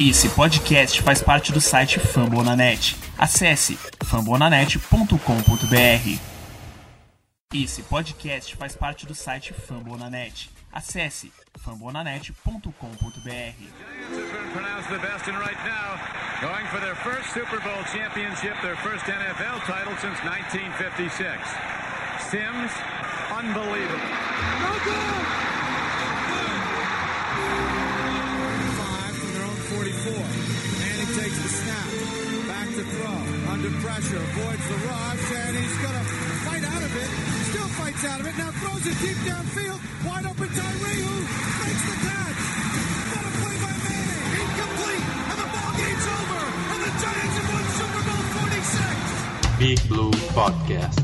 Esse podcast faz parte do site Fambonanet. Acesse fambonanet.com.br. Esse podcast faz parte do site Fambonanet. Acesse fambonanet.com.br. pronounced the best and right now going for their first Super Bowl championship, their first NFL title since 1956. Sims, unbelievable. Pressure. Avoids the rush. And he's going to fight out of it. Still fights out of it. Now throws it deep downfield. Wide open Tyree who makes the catch. What a play by Manning. Incomplete. And the ball game's over. And the Giants have won Super Bowl 46. Big Blue Podcast.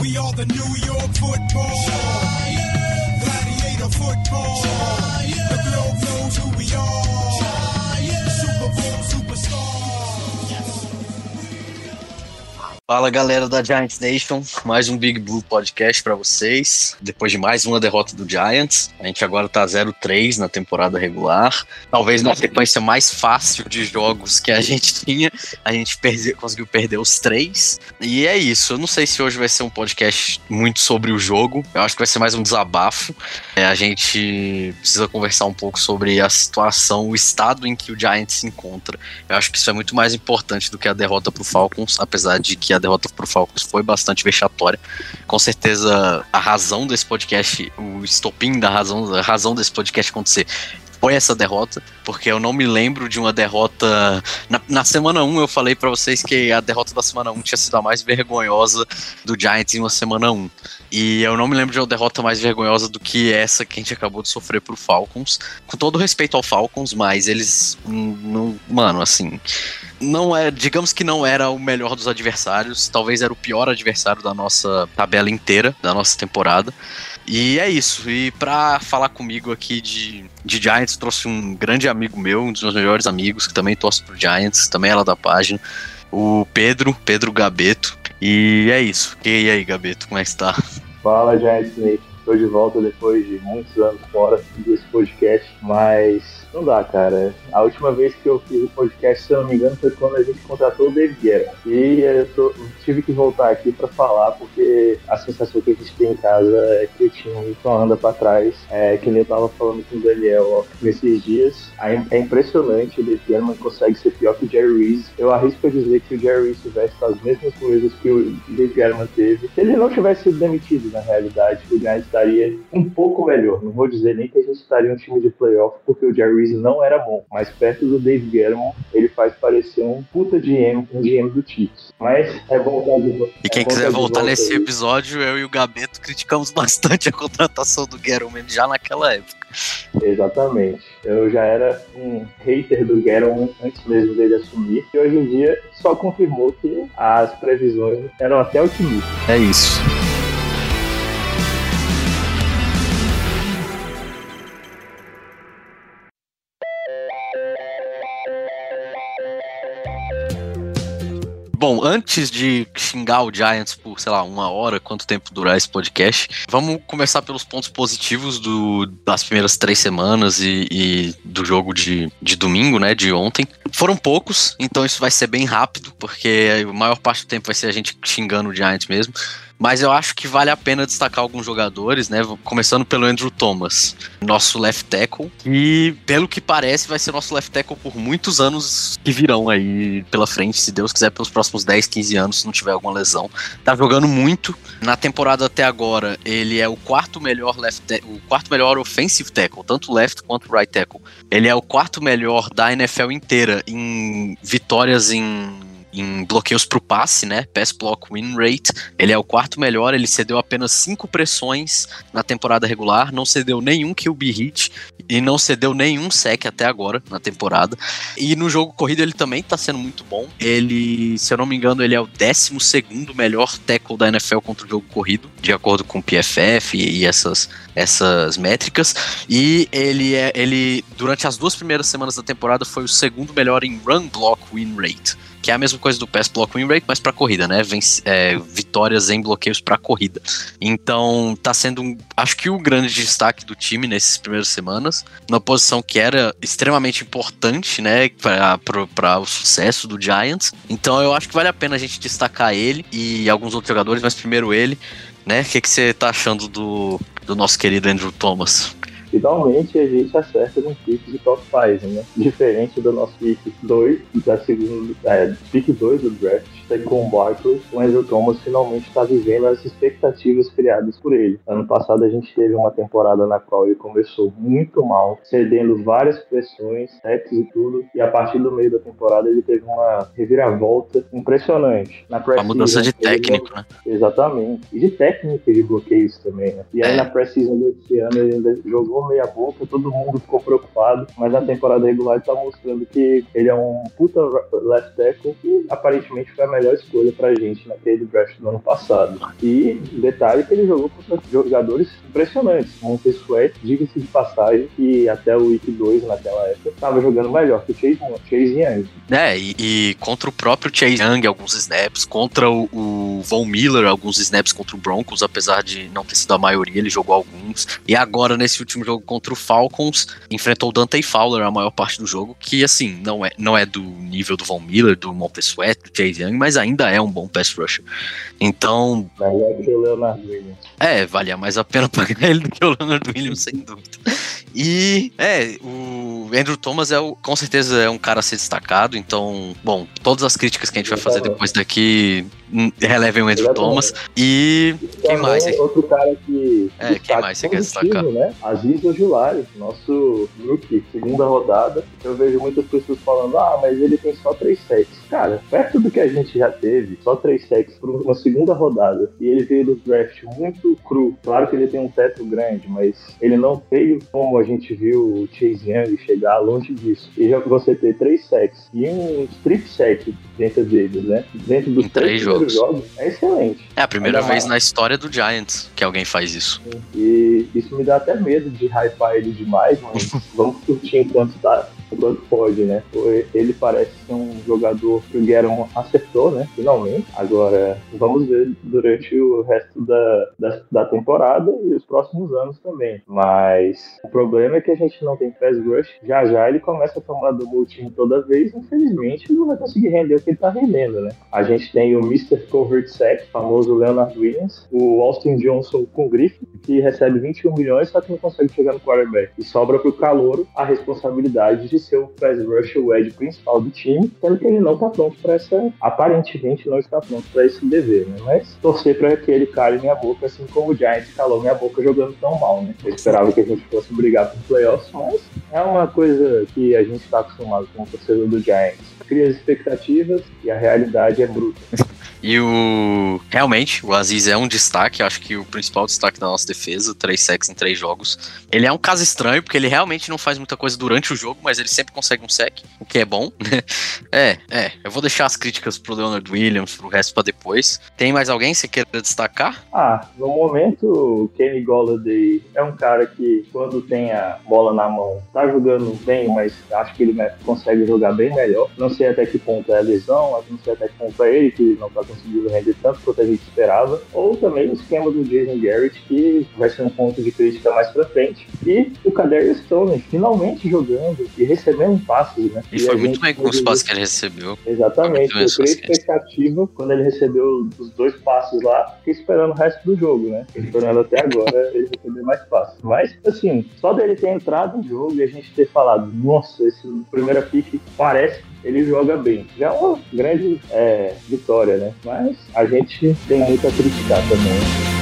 We are the New York football. Giants. Gladiator football. Giants. The globe knows who we are. Fala galera da Giants Nation, mais um Big Blue Podcast pra vocês. Depois de mais uma derrota do Giants, a gente agora tá 0-3 na temporada regular. Talvez na sequência mais fácil de jogos que a gente tinha, a gente conseguiu perder os três. E é isso. Eu não sei se hoje vai ser um podcast muito sobre o jogo. Eu acho que vai ser mais um desabafo. É, a gente precisa conversar um pouco sobre a situação, o estado em que o Giants se encontra. Eu acho que isso é muito mais importante do que a derrota pro Falcons, apesar de que a derrota pro Falcons foi bastante vexatória. Com certeza, a razão desse podcast, o estopim da razão, a razão desse podcast acontecer foi essa derrota, porque eu não me lembro de uma derrota. Na, na semana 1 eu falei pra vocês que a derrota da semana 1 tinha sido a mais vergonhosa do Giants em uma semana 1. E eu não me lembro de uma derrota mais vergonhosa do que essa que a gente acabou de sofrer pro Falcons. Com todo respeito ao Falcons, mas eles. hum, Não, mano, assim. Não é. Digamos que não era o melhor dos adversários. Talvez era o pior adversário da nossa tabela inteira, da nossa temporada. E é isso. E pra falar comigo aqui de, de Giants, trouxe um grande amigo meu, um dos meus melhores amigos, que também torce pro Giants, também é lá da página, o Pedro, Pedro Gabeto. E é isso. E aí, Gabeto, como é que está? Fala, Nation. Estou de volta depois de muitos anos fora desse podcast, mas não dá, cara. A última vez que eu fiz o podcast, se eu não me engano, foi quando a gente contratou o David Guerra. E eu tô- tive que voltar aqui para falar, porque a sensação que a gente tem em casa é que o time só anda para trás. É que nem eu tava falando com o Daniel ó, nesses dias. É impressionante, o David Guerra consegue ser pior que o Jerry Reese. Eu arrisco a dizer que o Jerry Reese tivesse as mesmas coisas que o David Guerra teve. Se ele não tivesse sido demitido, na realidade, o Giants estaria um pouco melhor. Não vou dizer nem que a gente estaria um time de playoff, porque o Jerry Reese não era bom. Mas perto do Dave Guerrero, ele faz parecer um puta GM, um GM do Chiefs. Mas é voltar de volta. E quem é quiser voltar volta nesse aí. episódio, eu e o Gabeto criticamos bastante a contratação do Gettleman já naquela época. Exatamente. Eu já era um hater do Guerrero antes mesmo dele assumir. E hoje em dia só confirmou que as previsões eram até otimistas. É isso. Bom, antes de xingar o Giants por, sei lá, uma hora, quanto tempo durar esse podcast, vamos começar pelos pontos positivos do- das primeiras três semanas e, e do jogo de, de domingo, né, de ontem. Foram poucos, então isso vai ser bem rápido, porque a maior parte do tempo vai ser a gente xingando o Giants mesmo. Mas eu acho que vale a pena destacar alguns jogadores, né? Começando pelo Andrew Thomas, nosso left tackle. E, pelo que parece, vai ser nosso left tackle por muitos anos que virão aí pela frente, se Deus quiser, pelos próximos 10, 15 anos, se não tiver alguma lesão. Tá jogando muito. Na temporada até agora, ele é o quarto melhor left o quarto melhor offensive tackle, tanto left quanto right tackle. Ele é o quarto melhor da NFL inteira em vitórias em em bloqueios pro passe, né? Pass block win rate. Ele é o quarto melhor, ele cedeu apenas cinco pressões na temporada regular, não cedeu nenhum QB hit e não cedeu nenhum sec até agora na temporada. E no jogo corrido ele também tá sendo muito bom. Ele, se eu não me engano, ele é o 12 segundo melhor tackle da NFL contra o jogo corrido, de acordo com o PFF e essas essas métricas e ele é ele durante as duas primeiras semanas da temporada foi o segundo melhor em run block win rate que é a mesma coisa do pass block win rate, mas para corrida, né? Vence, é, vitórias em bloqueios para corrida. Então, tá sendo, um, acho que o grande destaque do time nesses primeiras semanas, numa posição que era extremamente importante, né, para o sucesso do Giants. Então, eu acho que vale a pena a gente destacar ele e alguns outros jogadores, mas primeiro ele, né? O que, que você tá achando do, do nosso querido Andrew Thomas? Finalmente a gente acerta no pick de top 5, né? Diferente do nosso pick 2, da segunda, é, pick 2 do draft, com o Barkley, o Andrew Thomas finalmente está vivendo as expectativas criadas por ele. Ano passado a gente teve uma temporada na qual ele começou muito mal, cedendo várias pressões, sets e tudo, e a partir do meio da temporada ele teve uma reviravolta impressionante. Na a mudança de técnico, né? Exatamente. E de técnica de bloqueios também, né? E aí é. na pré-season desse ano ele ainda jogou meia boca, todo mundo ficou preocupado, mas na temporada regular tá mostrando que ele é um puta left tackle e aparentemente foi a melhor escolha pra gente naquele draft do ano passado. E detalhe que ele jogou contra jogadores impressionantes. Montez Sweat, diga-se de passagem, que até o Week 2 naquela época estava jogando melhor que o Chase, Chase Young. É, e, e, contra o próprio Chase Young alguns snaps, contra o, o Von Miller alguns snaps contra o Broncos, apesar de não ter sido a maioria, ele jogou alguns. E agora nesse último jogo jogo contra o Falcons, enfrentou o Dante Fowler a maior parte do jogo, que assim, não é, não é do nível do Von Miller, do Montez Sweat, do Chase Young, mas ainda é um bom pass rusher. Então. Que o Williams. É, valia mais a pena pagar ele do que o Leonard Williams, sem dúvida. E é, o Andrew Thomas é o, com certeza é um cara a ser destacado, então, bom, todas as críticas que a gente vai fazer depois daqui hum, relevem o Andrew Thomas. E quem mais? Outro cara que. É, quem mais você quer destacar? Né? Aziz Ojulari, nosso rookie, segunda rodada. Eu vejo muitas pessoas falando, ah, mas ele tem só três sacks. Cara, perto do que a gente já teve, só três sacks por uma segunda rodada, e ele veio do draft muito cru. Claro que ele tem um teto grande, mas ele não veio como a gente viu o Chase Young chegar longe disso. E já você ter três sacks e um strip sack dentro deles, né? Dentro dos em três, jogos. jogos. é excelente. É a primeira Ainda vez mais. na história do Giants que alguém faz isso. E isso me dá até medo de hypar ele demais, mas vamos curtir enquanto tá quanto pode, né? Ele parece ser um jogador que o Gueron acertou, né? Finalmente. Agora, vamos ver durante o resto da, da, da, temporada e os próximos anos também. Mas o problema é que a gente não tem pass rush. Já já ele começa a tomar do time toda vez. Infelizmente, não vai conseguir render o que ele tá rendendo, né? A gente tem o Mr. Covert Sack, famoso Leonard Williams, o Austin Johnson com grife, que recebe 21 milhões, só que não consegue chegar no quarterback. E sobra pro Calouro a responsabilidade de ser o pass rush, o edge principal do time, sendo que ele não está pronto para essa, aparentemente não está pronto para esse dever, né? Mas torcer para que ele cale minha boca, assim como o Giants calou minha boca jogando tão mal, né? Eu esperava que a gente fosse brigar por playoffs, mas é uma coisa que a gente está acostumado com o torcedor do Giants. Cria as expectativas e a realidade é bruta. E o. Realmente, o Aziz é um destaque, acho que o principal destaque da nossa defesa, três sacks em três jogos. Ele é um caso estranho, porque ele realmente não faz muita coisa durante o jogo, mas ele sempre consegue um sec, o que é bom. é, é. Eu vou deixar as críticas pro Leonard Williams, pro resto pra depois. Tem mais alguém que você queira destacar? Ah, no momento, o Kenny Golladay é um cara que, quando tem a bola na mão, tá jogando bem, mas acho que ele consegue jogar bem melhor. Não sei até que ponto é a lesão, não sei até que ponto é ele que não tá conseguiu render tanto quanto a gente esperava, ou também o esquema do Jason Garrett, que vai ser um ponto de crítica mais pra frente. E o Kadarius Stone finalmente jogando e recebendo passes, né? E, e foi muito bem com os passes que ele recebeu. Exatamente, eu criei expectativa quando ele recebeu os dois passes lá, fiquei esperando o resto do jogo, né? Esperando até agora ele receber mais passes. Mas, assim, só dele ter entrado no jogo e a gente ter falado, nossa, esse primeiro pick parece ele joga bem. Já é uma grande é, vitória, né? Mas a gente tem muito a criticar também.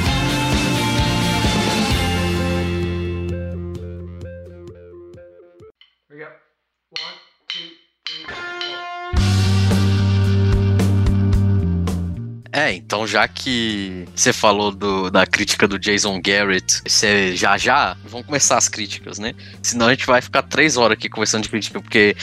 É, então já que você falou do, da crítica do Jason Garrett, você já já vamos começar as críticas, né? Senão a gente vai ficar três horas aqui conversando de crítica, porque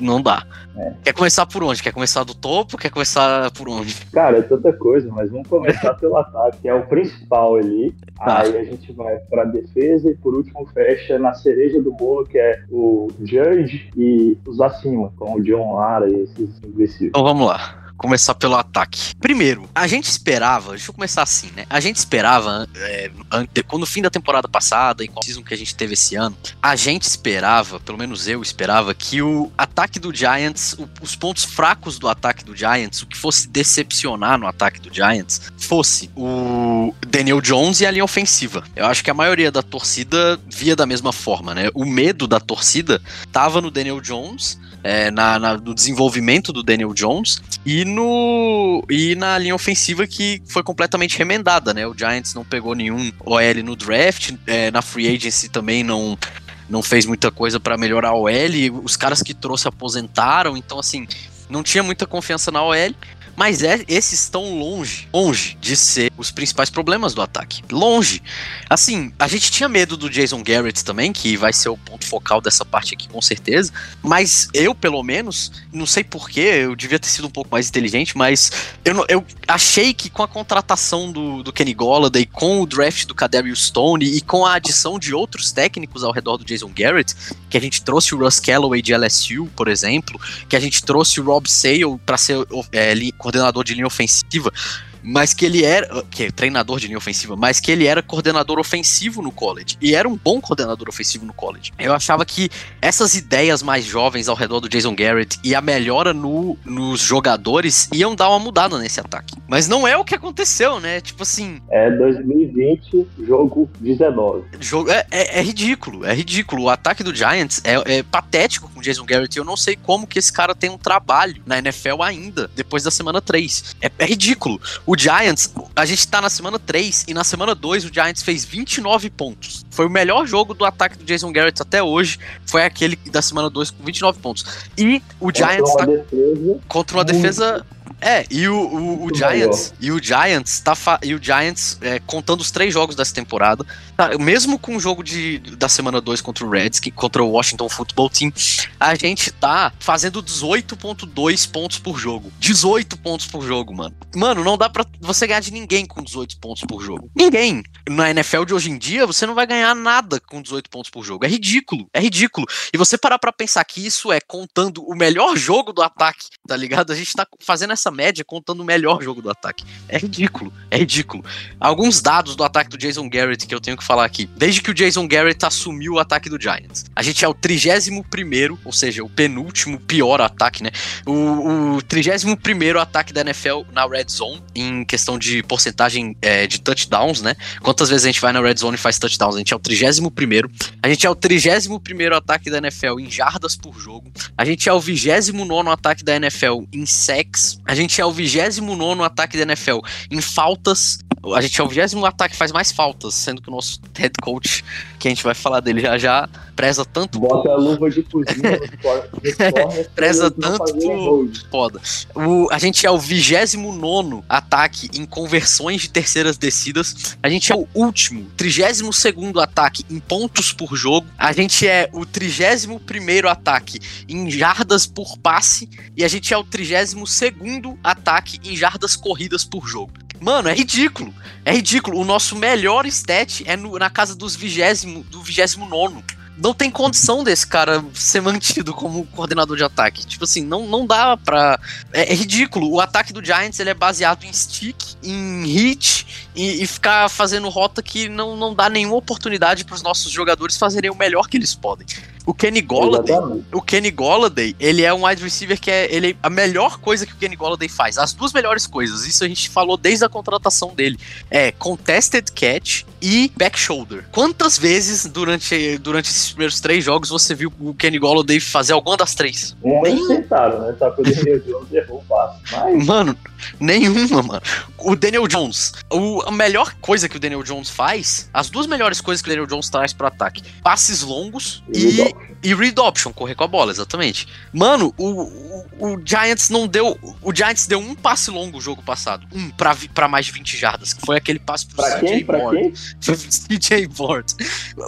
não dá. É. Quer começar por onde? Quer começar do topo? Quer começar por onde? Cara, é tanta coisa, mas vamos começar pelo ataque, que é o principal ali. Tá. Aí a gente vai pra defesa e por último fecha na cereja do bolo, que é o Judge e os acima, como o John Lara e esses imbecil. Então vamos lá. Começar pelo ataque. Primeiro, a gente esperava, deixa eu começar assim, né? A gente esperava, é, quando no fim da temporada passada e com a season que a gente teve esse ano, a gente esperava, pelo menos eu esperava, que o ataque do Giants, o- os pontos fracos do ataque do Giants, o que fosse decepcionar no ataque do Giants, fosse o Daniel Jones e a linha ofensiva. Eu acho que a maioria da torcida via da mesma forma, né? O medo da torcida tava no Daniel Jones, é, na, na- no desenvolvimento do Daniel Jones e no e na linha ofensiva que foi completamente remendada, né? O Giants não pegou nenhum OL no draft, é, na free agency também não não fez muita coisa pra melhorar a OL, os caras que trouxe aposentaram, então assim, não tinha muita confiança na OL. Mas é, esses estão longe, longe de ser os principais problemas do ataque. Longe. Assim, a gente tinha medo do Jason Garrett também, que vai ser o ponto focal dessa parte aqui com certeza. Mas eu, pelo menos, não sei porquê, eu devia ter sido um pouco mais inteligente, mas eu, eu achei que com a contratação do, do Kenny Golladay, com o draft do Kadarius Stone e com a adição de outros técnicos ao redor do Jason Garrett, que a gente trouxe o Russ Calloway de LSU, por exemplo, que a gente trouxe o Rob Sale para ser é, coordenador de linha ofensiva, mas que ele era, que é treinador de linha ofensiva, mas que ele era coordenador ofensivo no college e era um bom coordenador ofensivo no college. Eu achava que essas ideias mais jovens ao redor do Jason Garrett e a melhora no, nos jogadores iam dar uma mudada nesse ataque. Mas não é o que aconteceu, né? Tipo assim, É 2020, jogo 19. jogo é, é- é ridículo, é ridículo. O ataque do Giants é, é patético com o Jason Garrett. e Eu não sei como que esse cara tem um trabalho na NFL ainda, depois da semana 3. É, é ridículo. O Giants, a gente tá na semana 3 e na semana 2 o Giants fez 29 pontos. Foi o melhor jogo do ataque do Jason Garrett até hoje. Foi aquele da semana 2 com 29 pontos. E o Giants Contra tá uma defesa, contra uma defesa. É, e o, o, o Giants. E o Giants tá E o Giants, é, contando os três jogos dessa temporada, tá, mesmo com o jogo de, da semana 2 contra o Redskins, contra o Washington Football Team, a gente tá fazendo 18,2 pontos por jogo. 18 pontos por jogo, mano. Mano, não dá pra você ganhar de ninguém com 18 pontos por jogo. Ninguém. Na NFL de hoje em dia, você não vai ganhar nada com 18 pontos por jogo. É ridículo. É ridículo. E você parar pra pensar que isso é contando o melhor jogo do ataque, tá ligado? A gente tá fazendo essa média contando o melhor jogo do ataque. É ridículo, é ridículo. Alguns dados do ataque do Jason Garrett que eu tenho que falar aqui. Desde que o Jason Garrett assumiu o ataque do Giants, a gente é o 31 primeiro, ou seja, o penúltimo pior ataque, né? O, o 31 primeiro ataque da NFL na Red Zone, em questão de porcentagem é, de touchdowns, né? Quantas vezes a gente vai na Red Zone e faz touchdowns? A gente é o 31 primeiro. A gente é o 31 primeiro ataque da NFL em jardas por jogo. A gente é o 29 ataque da NFL em sacks. A gente é o 29 ataque da NFL em faltas. A gente é o 20 ataque que faz mais faltas, sendo que o nosso head coach, que a gente vai falar dele já já, preza tanto bota a luva de cozinha Preza tanto por- foda. O, a gente é o 29 ataque em conversões de terceiras descidas. A gente é o último, 32 ataque em pontos por jogo. A gente é o 31 ataque em jardas por passe. E a gente é o 32 ataque em jardas corridas por jogo. Mano, é ridículo. É ridículo. O nosso melhor stat é no- na casa dos 20, do 29 não tem condição desse cara ser mantido como coordenador de ataque. Tipo assim, não, não dá pra. É, é ridículo. O ataque do Giants ele é baseado em stick, em hit e, e ficar fazendo rota que não, não dá nenhuma oportunidade pros nossos jogadores fazerem o melhor que eles podem. O Kenny Golladay, o Kenny Golladay, ele é um wide receiver que é ele, a melhor coisa que o Kenny Golladay faz. As duas melhores coisas, isso a gente falou desde a contratação dele. É contested catch e back shoulder. Quantas vezes durante, durante esses primeiros três jogos você viu o Kenny Golladay fazer alguma das três? Um eles tentaram, né? Só que o Daniel Jones errou o passo. Mas Mano, nenhuma, mano. O Daniel Jones, o, a melhor coisa que o Daniel Jones faz, as duas melhores coisas que o Daniel Jones traz pro ataque: passes longos e option. E read option, correr com a bola, exatamente. Mano, o, o, o Giants não deu. O Giants deu um passe longo o jogo passado. Um pra, pra mais de 20 jardas, que foi aquele passe pro Pra? CJ pro CJ Board.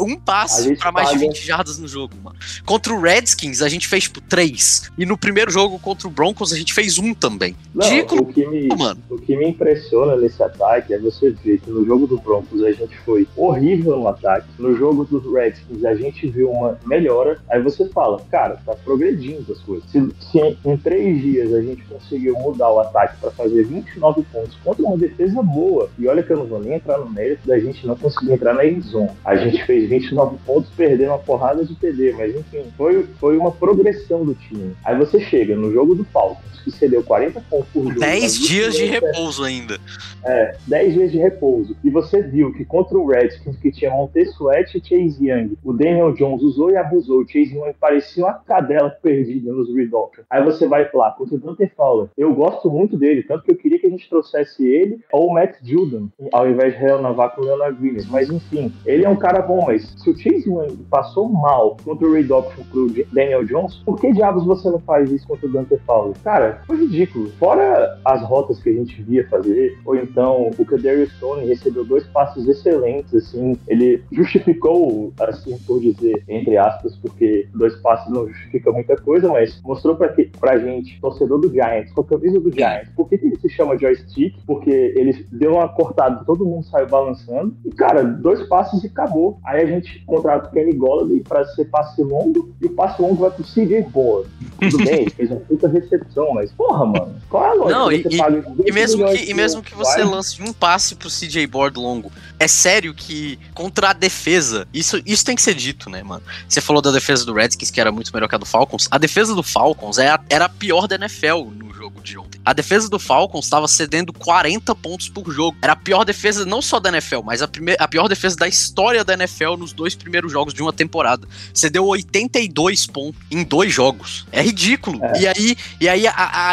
Um passe pra mais de paga- 20 jardas no jogo, mano. Contra o Redskins, a gente fez, tipo, três. E no primeiro jogo contra o Broncos, a gente fez um também. Não, Ridículo, o que me, mano. O que me impressiona nesse ataque é você ver que no jogo do Broncos a gente foi horrível no ataque, no jogo dos Redskins a gente viu uma melhora, aí você fala, cara, tá progredindo as coisas. Se, se em, três dias a gente conseguiu mudar o ataque para fazer 29 pontos contra uma defesa boa, e olha que eu não vou nem entrar no mérito da gente não conseguir entrar na endzone. A gente fez 29 pontos perdendo uma porrada de TD, mas enfim, foi, foi uma progressão do time. Aí você chega no jogo do Falcons, que cedeu 40 pontos por jogo. 10 nas dias de repouso ainda. é, 10 dias de repouso. E você viu que contra o Redskins, que tinha Montez Sweat e Chase Young, o Daniel Jones usou e abusou. O Chase Young parecia uma cadela perdida nos read option. Aí você vai lá, contra o Dante Fowler. Eu gosto muito dele, tanto que eu queria que a gente trouxesse ele ou o Matt Judon, ao invés de renovar com o Leonard Williams. Mas enfim, ele é um cara bom, mas se o Chase Young passou mal contra o read option pro Daniel Jones, por que diabos você não faz isso contra o Dante Fowler? Cara, foi ridículo. Fora as rotas que a gente via fazer, ou então o Kadarius Stone recebeu dois passes excelentes, assim, ele justificou, assim por dizer, entre aspas, porque dois passes não justifica muita coisa, mas mostrou pra, que, pra gente, torcedor do Giants, com a camisa do Giants, por que, que ele se chama joystick? Porque ele deu uma cortada, todo mundo saiu balançando, e cara, dois passes e acabou. Aí a gente contrata o Kenny Golladay pra ser passe longo, e o passe longo vai pro CJ Board. Tudo bem, fez uma puta recepção, mas porra, mano, qual é a lógica? Não, e- E 2 mesmo que, e de mesmo que você lance um passe pro CJ Board longo, é sério que contra a defesa, isso, isso tem que ser dito, né, mano? Você falou da defesa do Redskins, que era muito melhor que a do Falcons. A defesa do Falcons é a- era a pior da NFL no jogo de ontem. A defesa do Falcons estava cedendo 40 pontos por jogo. Era a pior defesa não só da NFL, mas a, a pior defesa da história da NFL nos dois primeiros jogos de uma temporada. Cedeu 82 pontos em dois jogos. É ridículo. É. E aí, e aí a, a,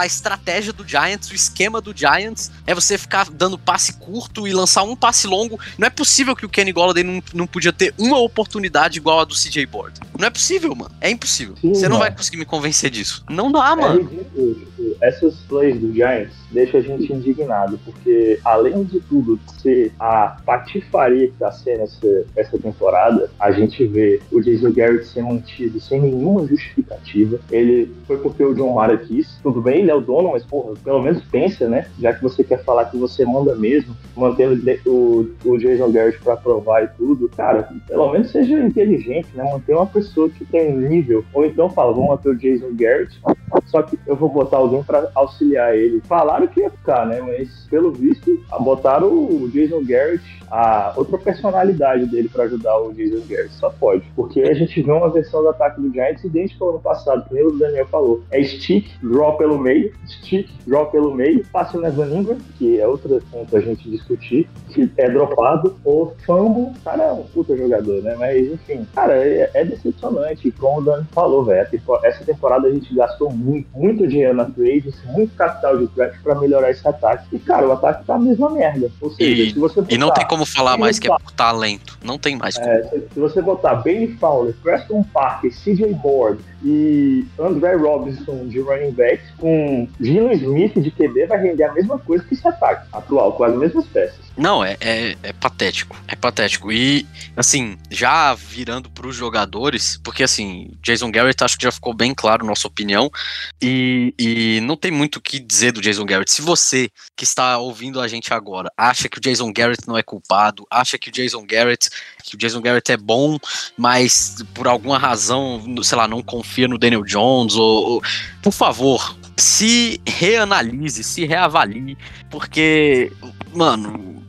a estratégia do Giants, o esquema do Giants, é você ficar dando passe curto e lançar um passe longo. Não é possível que o Kenny Golladay não, não podia ter uma oportunidade igual a do CJ Board. Não é possível, mano. É impossível. Sim, você não mano. vai conseguir me convencer disso. Não dá, É mano. ridículo, tipo, essas plays do Giants deixam a gente indignado, porque além de tudo ser a patifaria que tá sendo essa, essa temporada, a gente vê o Jason Garrett ser mantido sem nenhuma justificativa. Ele foi porque o John Mara quis. Tudo bem, ele é o dono, mas porra, pelo menos pensa, né? Já que você quer falar que você manda mesmo, mantendo o, o Jason Garrett pra provar e tudo, cara, pelo menos seja inteligente, né? Manter uma pessoa que tem nível. Ou então fala, vamos manter o Jason Garrett, só que eu vou botar alguém pra auxiliar ele. Falaram que ia ficar, né? Mas pelo visto, botaram o Jason Garrett, a outra personalidade dele pra ajudar o Jason Garrett. Só pode. Porque a gente vê uma versão do ataque do Giants idêntica ao ano passado, que o Daniel falou. É stick, draw pelo meio, stick, draw pelo meio, passe no Evan Ingram, que é outro ponto a gente discutir, que é dropado, ou fumble. O cara é um puta jogador, né? Mas enfim, cara, é, é decepcionante. Como o Dani falou, velho, essa temporada a gente gastou muito, muito dinheiro na trades, muito capital de draft pra melhorar esse ataque. E, cara, o ataque tá a mesma merda. Ou seja, E- se você E não botar- tem como falar mais que é por talento. Não tem mais como. é, se, se você botar Bailey Fowler, Preston Parker, CJ Board e André Robinson de running back com Gino Smith de QB vai render a mesma coisa que esse ataque atual, com as mesmas peças. Não, é, é, é patético. É patético. E, assim, já virando pros jogadores, porque, assim, Jason Garrett acho que já ficou bem claro nossa opinião. E, e não tem muito o que dizer do Jason Garrett. Se você que está ouvindo a gente agora acha que o Jason Garrett não é culpado, acha que o Jason Garrett, que o Jason Garrett é bom, mas por alguma razão, sei lá, não confia no Daniel Jones, ou, ou por favor, se reanalise, se reavalie, porque, mano,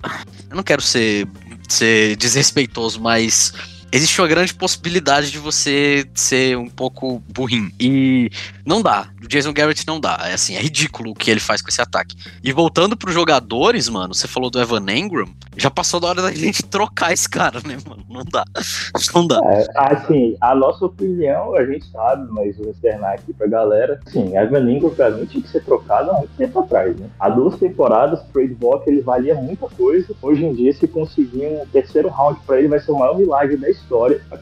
eu não quero ser, ser desrespeitoso, mas existe uma grande possibilidade de você ser um pouco burrinho. E não dá. O Jason Garrett não dá. É assim, é ridículo o que ele faz com esse ataque. E voltando pros jogadores, mano, você falou do Evan Engram, já passou da hora da gente trocar esse cara, né, mano? Não dá. Não dá. É, assim, a nossa opinião a gente sabe, mas vou externar aqui pra galera. Sim, Evan Ingram pra mim tinha que ser trocado há muito tempo atrás, né? Há duas temporadas, trade block, ele valia muita coisa. Hoje em dia, se conseguir um terceiro round pra ele, vai ser o maior milagre da história.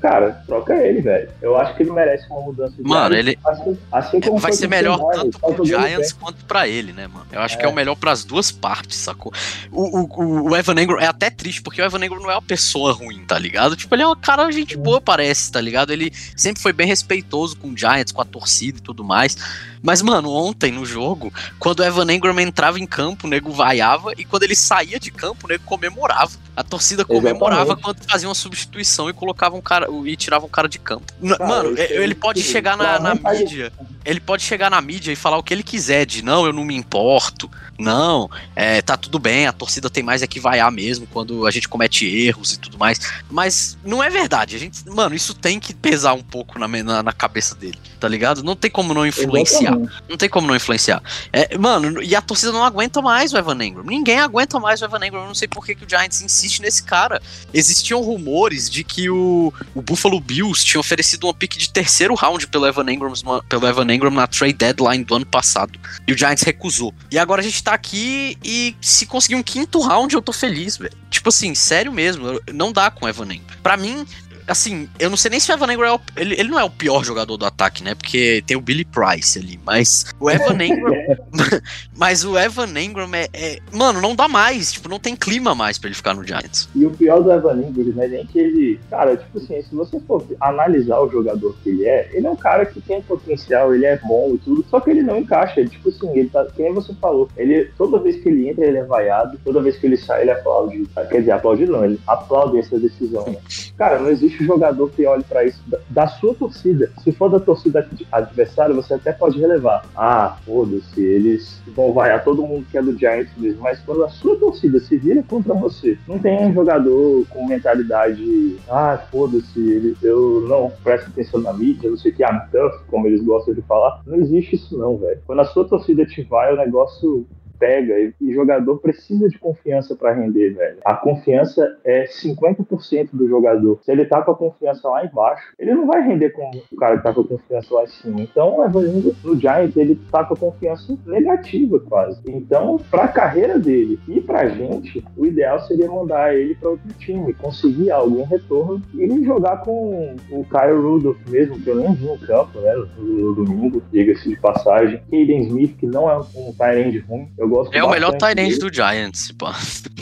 Cara, troca ele, velho. Eu acho que ele merece uma mudança de Mano, área, ele- assim, assim como Vai ser melhor Kawhi, tanto pro Giants quanto pra ele, né, mano? Eu acho que é o melhor pras duas partes, sacou? O, o, o- Evan Engram é até triste, porque o Evan Engram não é uma pessoa ruim, tá ligado? Tipo, ele é um cara gente boa, parece, tá ligado? Ele sempre foi bem respeitoso com o Giants, com a torcida e tudo mais. Mas, mano, ontem no jogo, quando o Evan Engram entrava em campo, o nego vaiava, e quando ele saía de campo, o nego comemorava. A torcida comemorava quando fazia uma substituição e colocava um cara e tirava um cara de campo. Cara, mano, ele, aí, pode sim, chegar na, na mídia ele pode chegar na mídia e falar o que ele quiser, de não, eu não me importo, não, é, tá tudo bem, a torcida tem mais é que vaiar mesmo quando a gente comete erros e tudo mais. Mas não é verdade. A gente, mano, isso tem que pesar um pouco na, na, na cabeça dele, tá ligado? Não tem como não influenciar. Exatamente. Não tem como não influenciar. É, mano, e a torcida não aguenta mais o Evan Engram. Ninguém aguenta mais o Evan Engram. Eu não sei por que, que o Giants insiste nesse cara. Existiam rumores de que o, o Buffalo Bills tinha oferecido uma pick de terceiro round pelo Evan Engram, pelo Evan Engram na trade deadline do ano passado. E o Giants recusou. E agora a gente tá aqui e se conseguir um quinto round, eu tô feliz, velho. Tipo assim, sério mesmo. Não dá com o Evan Engram. Pra mim, assim, eu não sei nem se o Evan Engram é o, ele, ele não é o pior jogador do ataque, né? Porque tem o Billy Price ali, mas o Evan Engram, mas o Evan Engram é, é- mano, não dá mais, tipo, não tem clima mais pra ele ficar no Giants. E o pior do Evan Ingram não é nem que ele. Cara, tipo assim, se você for analisar o jogador que ele é, ele é um cara que tem potencial, ele é bom e tudo, só que ele não encaixa. Ele, tipo assim, ele tá. Quem você falou, ele, toda vez que ele entra, ele é vaiado, toda vez que ele sai, ele aplaude. Quer dizer, aplaude não, ele aplaude essa decisão, né? Cara, não existe jogador que olhe pra isso da, da sua torcida. Se for da torcida ad- adversária, você até pode relevar. Ah, foda-se, eles vão vaiar todo mundo que é do Giants mesmo. Mas quando a sua torcida se vira contra você, não tem um jogador com mentalidade, ah, foda-se, eu não presto atenção na mídia, não sei o que, I'm tough, como eles gostam de falar. Não existe isso não, velho. Quando a sua torcida te vai, o negócio pega e, jogador precisa de confiança para render, velho. A confiança é 50% do jogador. Se ele tá com a confiança lá embaixo, ele não vai render com o cara que tá com a confiança lá em cima. Então, o Evan Ingram, no Giants, ele tá com a confiança negativa quase. Então, pra carreira dele e pra gente, o ideal seria mandar ele para outro time, conseguir algo em retorno e jogar com o Kyle Rudolph mesmo, que eu nem vi no campo, né, no, domingo, diga-se de passagem. Caden Smith, que não é um end ruim, eu gosto É o melhor tight do Giants, pô.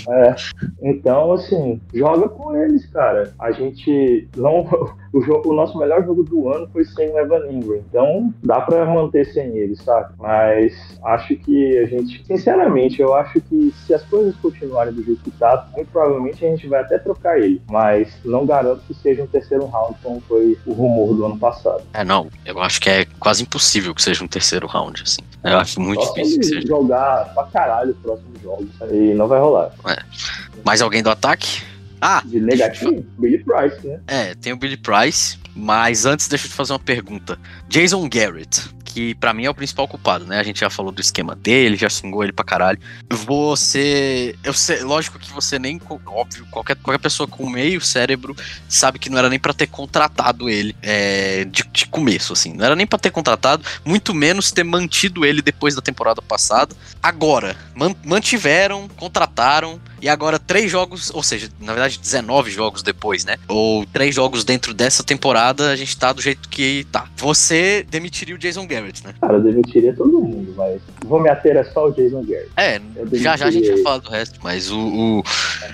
É, então, assim, joga com eles, cara. A gente não. O, jogo, o nosso melhor jogo do ano foi sem o Evan Ingram. Então, dá pra manter sem ele, sabe? Mas acho que a gente. Sinceramente, eu acho que se as coisas continuarem do jeito que tá, muito provavelmente a gente vai até trocar ele. Mas não garanto que seja um terceiro round, como foi o rumor do ano passado. É, não, eu acho que é quase impossível que seja um terceiro round, assim. Eu acho muito Só difícil que seja. jogar pra caralho os próximos jogos. E não vai rolar. Mais alguém do ataque? Ah, De negativo, Billy Price, né? É, tem o Billy Price, mas antes deixa eu te fazer uma pergunta. Jason Garrett, que pra mim é o principal culpado, né? A gente já falou do esquema dele, já xingou ele pra caralho. Você. Eu sei, lógico que você nem. Óbvio, qualquer, qualquer pessoa com meio cérebro sabe que não era nem pra ter contratado ele é, de, de começo, assim. Não era nem pra ter contratado, muito menos ter mantido ele depois da temporada passada. Agora, man- mantiveram, contrataram, e agora três jogos, ou seja, na verdade 19 jogos depois, né? Ou três jogos dentro dessa temporada, a gente tá do jeito que tá. Você demitiria o Jason Garrett, né? Cara, eu demitiria todo mundo, mas vou me ater a só o Jason Garrett. É, já já a gente vai ele. falar do resto, mas o, o,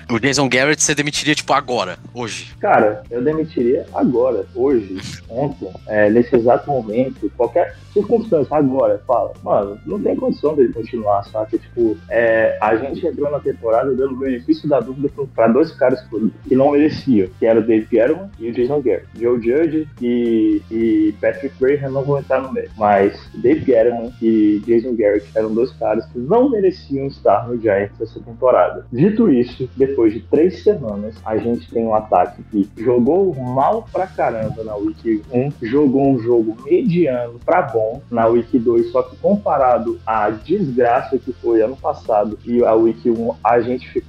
o Jason Garrett você demitiria, tipo, agora, hoje. Cara, eu demitiria agora, hoje, ontem, é, nesse exato momento, qualquer circunstância, agora, fala, mano, não tem condição dele continuar, sabe? Tipo, é, a gente entrou na temporada dando benefício da dúvida pra dois caras que não mereciam, que era o Dave Gettleman e o Jason Garrett. Joe Judge e, e Patrick Graham não vão entrar no meio, mas Dave Gettleman e Jason Garrett eram dois caras que não mereciam estar no Giants essa temporada. Dito isso, depois de três semanas, a gente tem um ataque que jogou mal pra caramba na Week 1, jogou um jogo mediano pra bom na Week 2, só que comparado à desgraça que foi ano passado e a Week 1, a gente ficou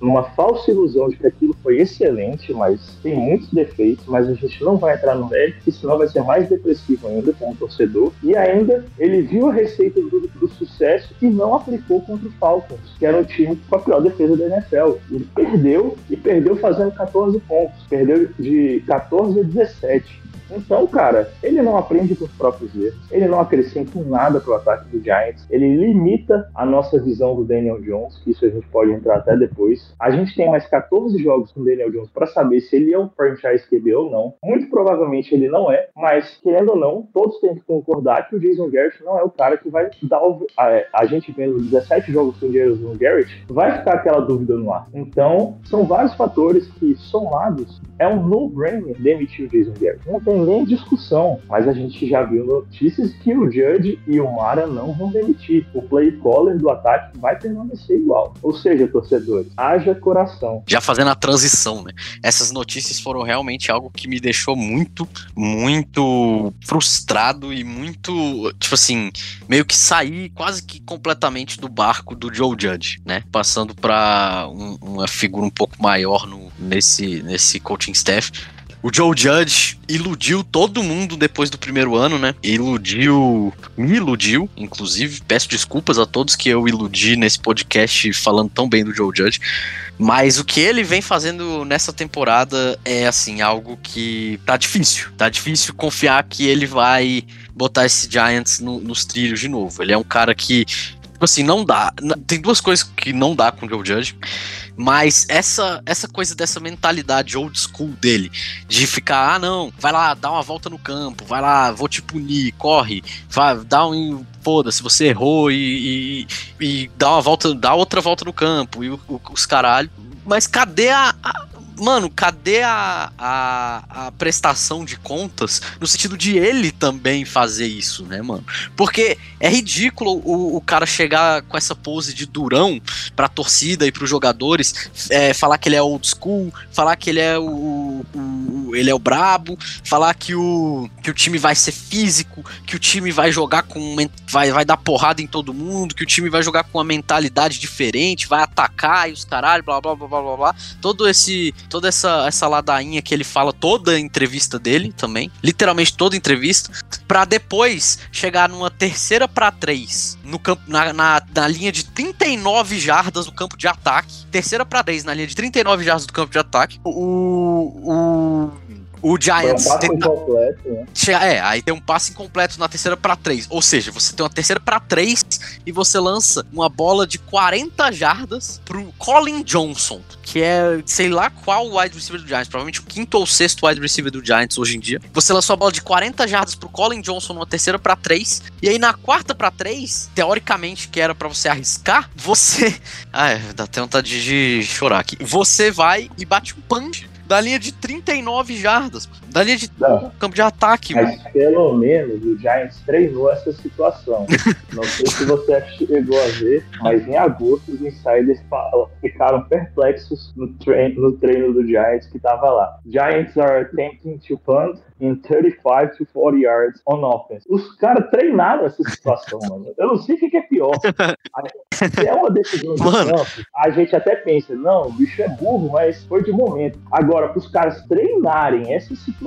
numa falsa ilusão de que aquilo foi excelente, mas tem muitos defeitos, mas a gente não vai entrar no mérito, senão vai ser mais depressivo ainda como torcedor. E ainda ele viu a receita do, do sucesso e não aplicou contra o Falcons, que era um time com a pior defesa da NFL. Ele perdeu e perdeu fazendo 14 pontos, perdeu de 14 a 17. Então, cara, ele não aprende com os próprios erros, ele não acrescenta nada pro ataque do Giants, ele limita a nossa visão do Daniel Jones, que isso a gente pode entrar até depois. A gente tem mais 14 jogos com o Daniel Jones para saber se ele é um franchise QB ou não. Muito provavelmente ele não é, mas querendo ou não, todos têm que concordar que o Jason Garrett não é o cara que vai dar o... a, a gente vendo 17 jogos com o Jason Garrett, vai ficar aquela dúvida no ar. Então, são vários fatores que somados é um no-brainer demitir o Jason Garrett. Não tem nem discussão, mas a gente já viu notícias que o Judge e o Mara não vão demitir. O play caller do ataque vai permanecer igual. Ou seja, torcedores, haja coração. Já fazendo a transição, né? Essas notícias foram realmente algo que me deixou muito, muito frustrado e muito, tipo assim, meio que sair quase que completamente do barco do Joe Judge, né? Passando para um, uma figura um pouco maior no, nesse, nesse coaching staff o Joe Judge iludiu todo mundo depois do primeiro ano, né? Iludiu, me iludiu, inclusive. Peço desculpas a todos que eu iludi nesse podcast falando tão bem do Joe Judge. Mas o que ele vem fazendo nessa temporada é, assim, algo que tá difícil. Tá difícil confiar que ele vai botar esse Giants no, nos trilhos de novo. Ele é um cara que, tipo assim, não dá. Tem duas coisas que não dá com o Joe Judge. Mas essa, essa coisa dessa mentalidade old school dele, de ficar, ah, não, vai lá, dá uma volta no campo, vai lá, vou te punir, corre, vai, dá um. Foda-se, você errou e, e, e, dá uma volta, dá outra volta no campo, e os caralho. Mas cadê a, a mano, cadê a, a, a, prestação de contas no sentido de ele também fazer isso, né, mano? Porque é ridículo o, o cara chegar com essa pose de durão pra torcida e pros jogadores, é, falar que ele é old school, falar que ele é o, o, ele é o brabo, falar que o, que o time vai ser físico, que o time vai jogar com vai, vai dar porrada em todo mundo, que o time vai jogar com uma mentalidade diferente, vai atacar e os caralho, blá blá blá blá blá blá. Todo esse toda essa, essa ladainha que ele fala toda a entrevista dele também, literalmente toda a entrevista, para depois chegar numa terceira para três no campo na, na, na, linha de 39 jardas no campo de ataque, terceira para três na linha de 39 jardas do campo de ataque. O o o Giants. um passe tenta... incompleto, né? É, aí tem um passe incompleto na terceira para três. Ou seja, você tem uma terceira para três e você lança uma bola de 40 jardas pro Colin Johnson, que é sei lá qual wide receiver do Giants, provavelmente o quinto ou sexto wide receiver do Giants hoje em dia. Você lançou a bola de 40 jardas pro Colin Johnson numa terceira para três, e aí na quarta para três, teoricamente que era para você arriscar, você. Ah, é, dá até vontade de chorar aqui. Você vai e bate um punch da linha de 39 jardas, da linha de Não, campo de ataque. Mas mano. pelo menos o Giants treinou essa situação. Não sei se você chegou a ver, mas em agosto os insiders ficaram perplexos no treino, no treino do Giants que tava lá. Giants are attempting to punt in 35 to 40 yards on offense. Os caras treinaram essa situação, mano. Eu não sei o que é pior. Se é uma decisão de mano. campo, a gente até pensa, não, o bicho é burro, mas foi de momento. Agora, para os caras treinarem essa situação,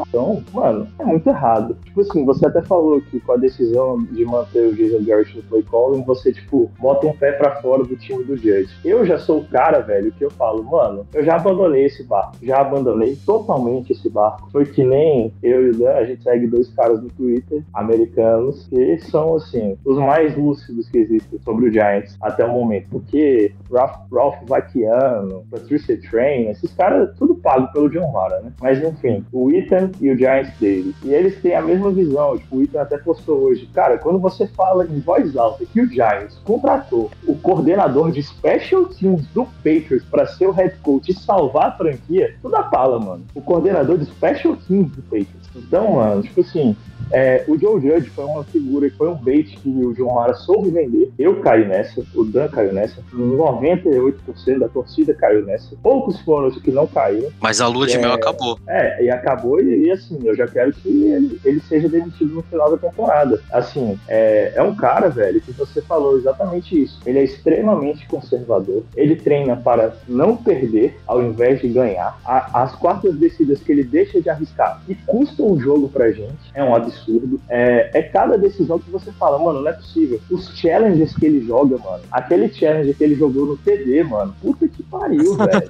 mano, é muito errado. Tipo assim, você até falou que com a decisão de manter o Jason Garrett no play calling, você, tipo, bota um pé para fora do time do Judge. Eu já sou o cara, velho, que eu falo, mano, eu já abandonei esse barco. Já abandonei totalmente esse barco. Foi que nem eu e o Dan, a gente segue dois caras no Twitter, americanos, que são, assim, os mais lúcidos que existem sobre o Giants até o momento. Porque Ralph, Ralph Vacchiano, Patricia Train, esses caras, tudo pago pelo John Mara, né? Mas, enfim, o Ethan e o Giants dele. E eles têm a mesma visão. Tipo, o Ethan até postou hoje. Cara, quando você fala em voz alta que o Giants contratou o coordenador de special teams do Patriots para ser o head coach e salvar a franquia, tudo a fala, mano. O coordenador de special teams do Patriots. Então, mano, tipo assim, é, o Joe Judge foi uma figura, foi um bait que o João Mara soube vender. Eu caí nessa, o Dan caiu nessa, 98% da torcida caiu nessa. Poucos foram os que não caíram. Mas a lua de É. mel acabou. É, e acabou, e, e, assim, eu já quero que ele, ele seja demitido no final da temporada. Assim, é, é um cara, velho, que você falou exatamente isso. Ele é extremamente conservador. Ele treina para não perder ao invés de ganhar. A- as quartas descidas que ele deixa de arriscar e custam o jogo pra gente é um absurdo. É, é cada decisão que você fala, mano, não é possível. Os challenges que ele joga, mano. Aquele challenge que ele jogou no TD, mano. Puta que pariu, velho.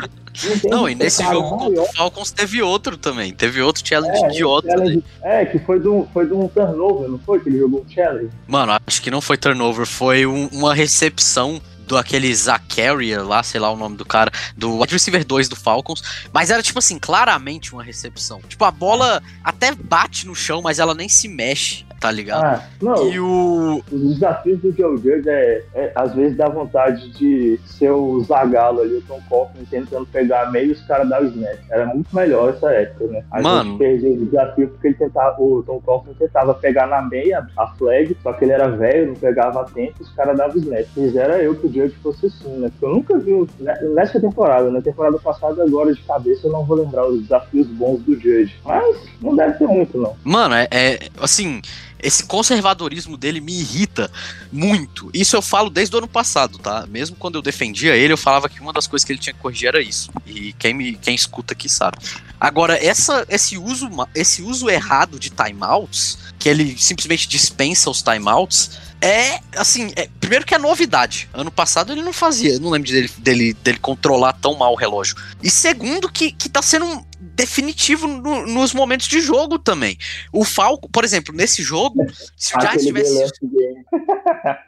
Não, e nesse jogo contra o Falcons teve outro também. Teve outro challenge é, idiota. challenge- É, que foi de, um, foi de um turnover, não foi? Que ele jogou um challenge? Mano, acho que não foi turnover, foi um- uma recepção do aquele Zacharia lá, sei lá o nome do cara, do wide receiver 2 do Falcons, mas era tipo assim, claramente uma recepção. Tipo, a bola até bate no chão, mas ela nem se mexe, tá ligado? Ah, não, E o. os desafios do Joe Judge é, é, às vezes dá vontade de ser o Zagalo ali, o Tom Coughlin tentando pegar meio e os caras dar o snap. Era muito melhor essa época, né? A Mano. gente perdeu o desafio porque ele tentava, o Tom Coughlin tentava pegar na meia a flag, só que ele era velho, não pegava a tempo, os caras davam snap. Quisera eu que o Judge fosse assim, né? Porque eu nunca vi né, nessa temporada, na temporada passada, agora de cabeça eu não vou lembrar os desafios bons do Judge. Mas não deve ter muito, não. Mano, é, é assim. Esse conservadorismo dele me irrita muito. Isso eu falo desde o ano passado, tá? Mesmo quando eu defendia ele, eu falava que uma das coisas que ele tinha que corrigir era isso. E quem, me, quem escuta aqui sabe. Agora, essa, esse, uso, esse uso errado de timeouts, que ele simplesmente dispensa os timeouts, é, assim, é- primeiro que é novidade. Ano passado ele não fazia, não lembro dele, dele, dele controlar tão mal o relógio. E segundo que, que tá sendo um definitivo no- nos momentos de jogo também. O Falco, por exemplo, nesse jogo, se o Giants delay tivesse... of game,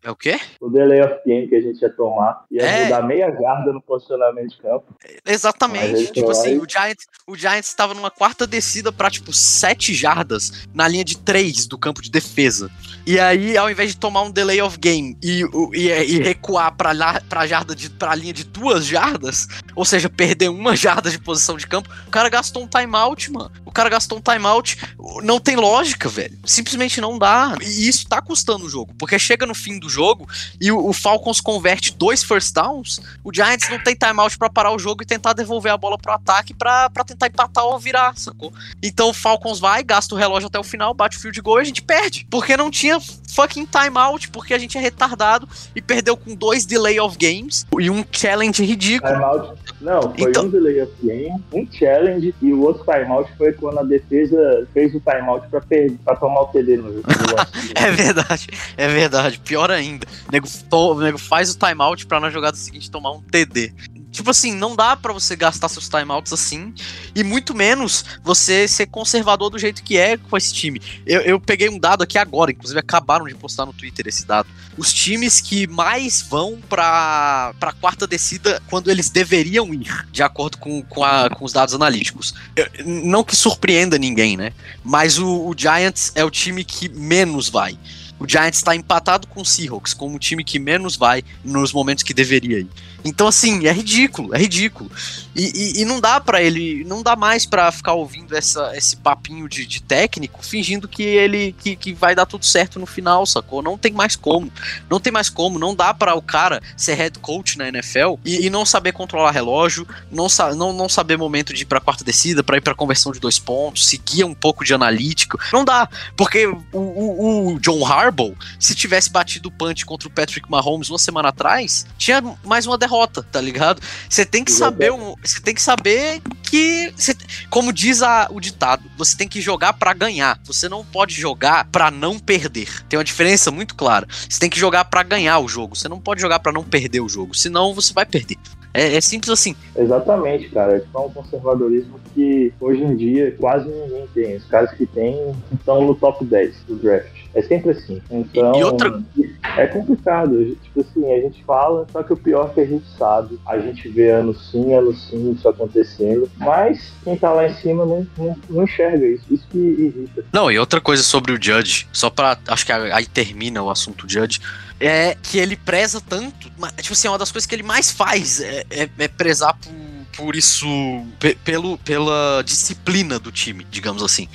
É o quê? o delay of game que a gente ia tomar ia É. mudar meia jarda no posicionamento de campo. Exatamente. Tipo assim, o Giants, o Giants estava numa quarta descida pra, tipo, sete jardas na linha de três do campo de defesa. E aí, ao invés de tomar um delay of game e, e, e recuar pra, lá, pra, jarda de, pra linha de duas jardas, ou seja, perder uma jarda de posição de campo, o cara gastou um timeout, mano. O cara gastou um timeout. Não tem lógica, velho. Simplesmente não dá. E isso tá custando o jogo. Porque chega no fim do jogo e o, o Falcons converte dois first downs o Giants não tem timeout pra parar o jogo e tentar devolver a bola pro ataque pra, pra tentar empatar ou virar, sacou? Então o Falcons vai, gasta o relógio até o final, bate o field goal e a gente perde. Porque não tinha fucking timeout, porque a gente é retardado e perdeu com dois delay of games e um challenge ridículo. Timeout. Não, foi Então- um delay of game, um challenge e o outro timeout foi quando a defesa fez o timeout pra, pra tomar o TD no, lance. É verdade, é verdade. Pior ainda. O nego, to- o nego faz o timeout pra na jogada seguinte tomar um TD. Tipo assim, não dá pra você gastar seus timeouts assim. E muito menos você ser conservador do jeito que é com esse time. Eu, eu peguei um dado aqui agora, inclusive acabaram de postar no Twitter esse dado. Os times que mais vão pra, pra quarta descida quando eles deveriam ir, de acordo com, com, a- com os dados analíticos. Eu- não que surpreenda ninguém, né? Mas o, o Giants é o time que menos vai. O Giants está empatado com o Seahawks como o time que menos vai nos momentos que deveria ir. Então, assim, é ridículo, é ridículo. E, e- e não dá pra ele, não dá mais pra ficar ouvindo essa, esse papinho de, de técnico, fingindo que ele que, que vai dar tudo certo no final, sacou? Não tem mais como. Não tem mais como. Não dá pra o cara ser head coach na NFL e, e não saber controlar relógio, não, sa não, não saber momento de ir pra quarta descida, pra ir pra conversão de dois pontos, seguir um pouco de analítico. Não dá. Porque o, o, o John Harbaugh, se tivesse batido o punch contra o Patrick Mahomes uma semana atrás, tinha mais uma derrota, tá ligado? Você tem que saber, um- você tem que saber que, como diz a- o ditado, você tem que jogar pra ganhar. Você não pode jogar pra não perder. Tem uma diferença muito clara. Você tem que jogar pra ganhar o jogo. Você não pode jogar pra não perder o jogo, senão você vai perder. É, é simples assim. Exatamente, cara. É tipo um conservadorismo que hoje em dia quase ninguém tem. Os caras que têm estão no top 10 do draft. É sempre assim. Então, e outra- é complicado. Tipo assim, a gente fala, só que o pior é que a gente sabe. A gente vê ano sim, ano sim isso acontecendo. Mas quem tá lá em cima não, não, não enxerga isso. Isso que irrita. Não, e outra coisa sobre o Judge, só pra. Acho que aí termina o assunto Judge. É que ele preza tanto. Tipo assim, uma das coisas que ele mais faz é, é, é prezar por, por isso, pelo, pela disciplina do time, digamos assim.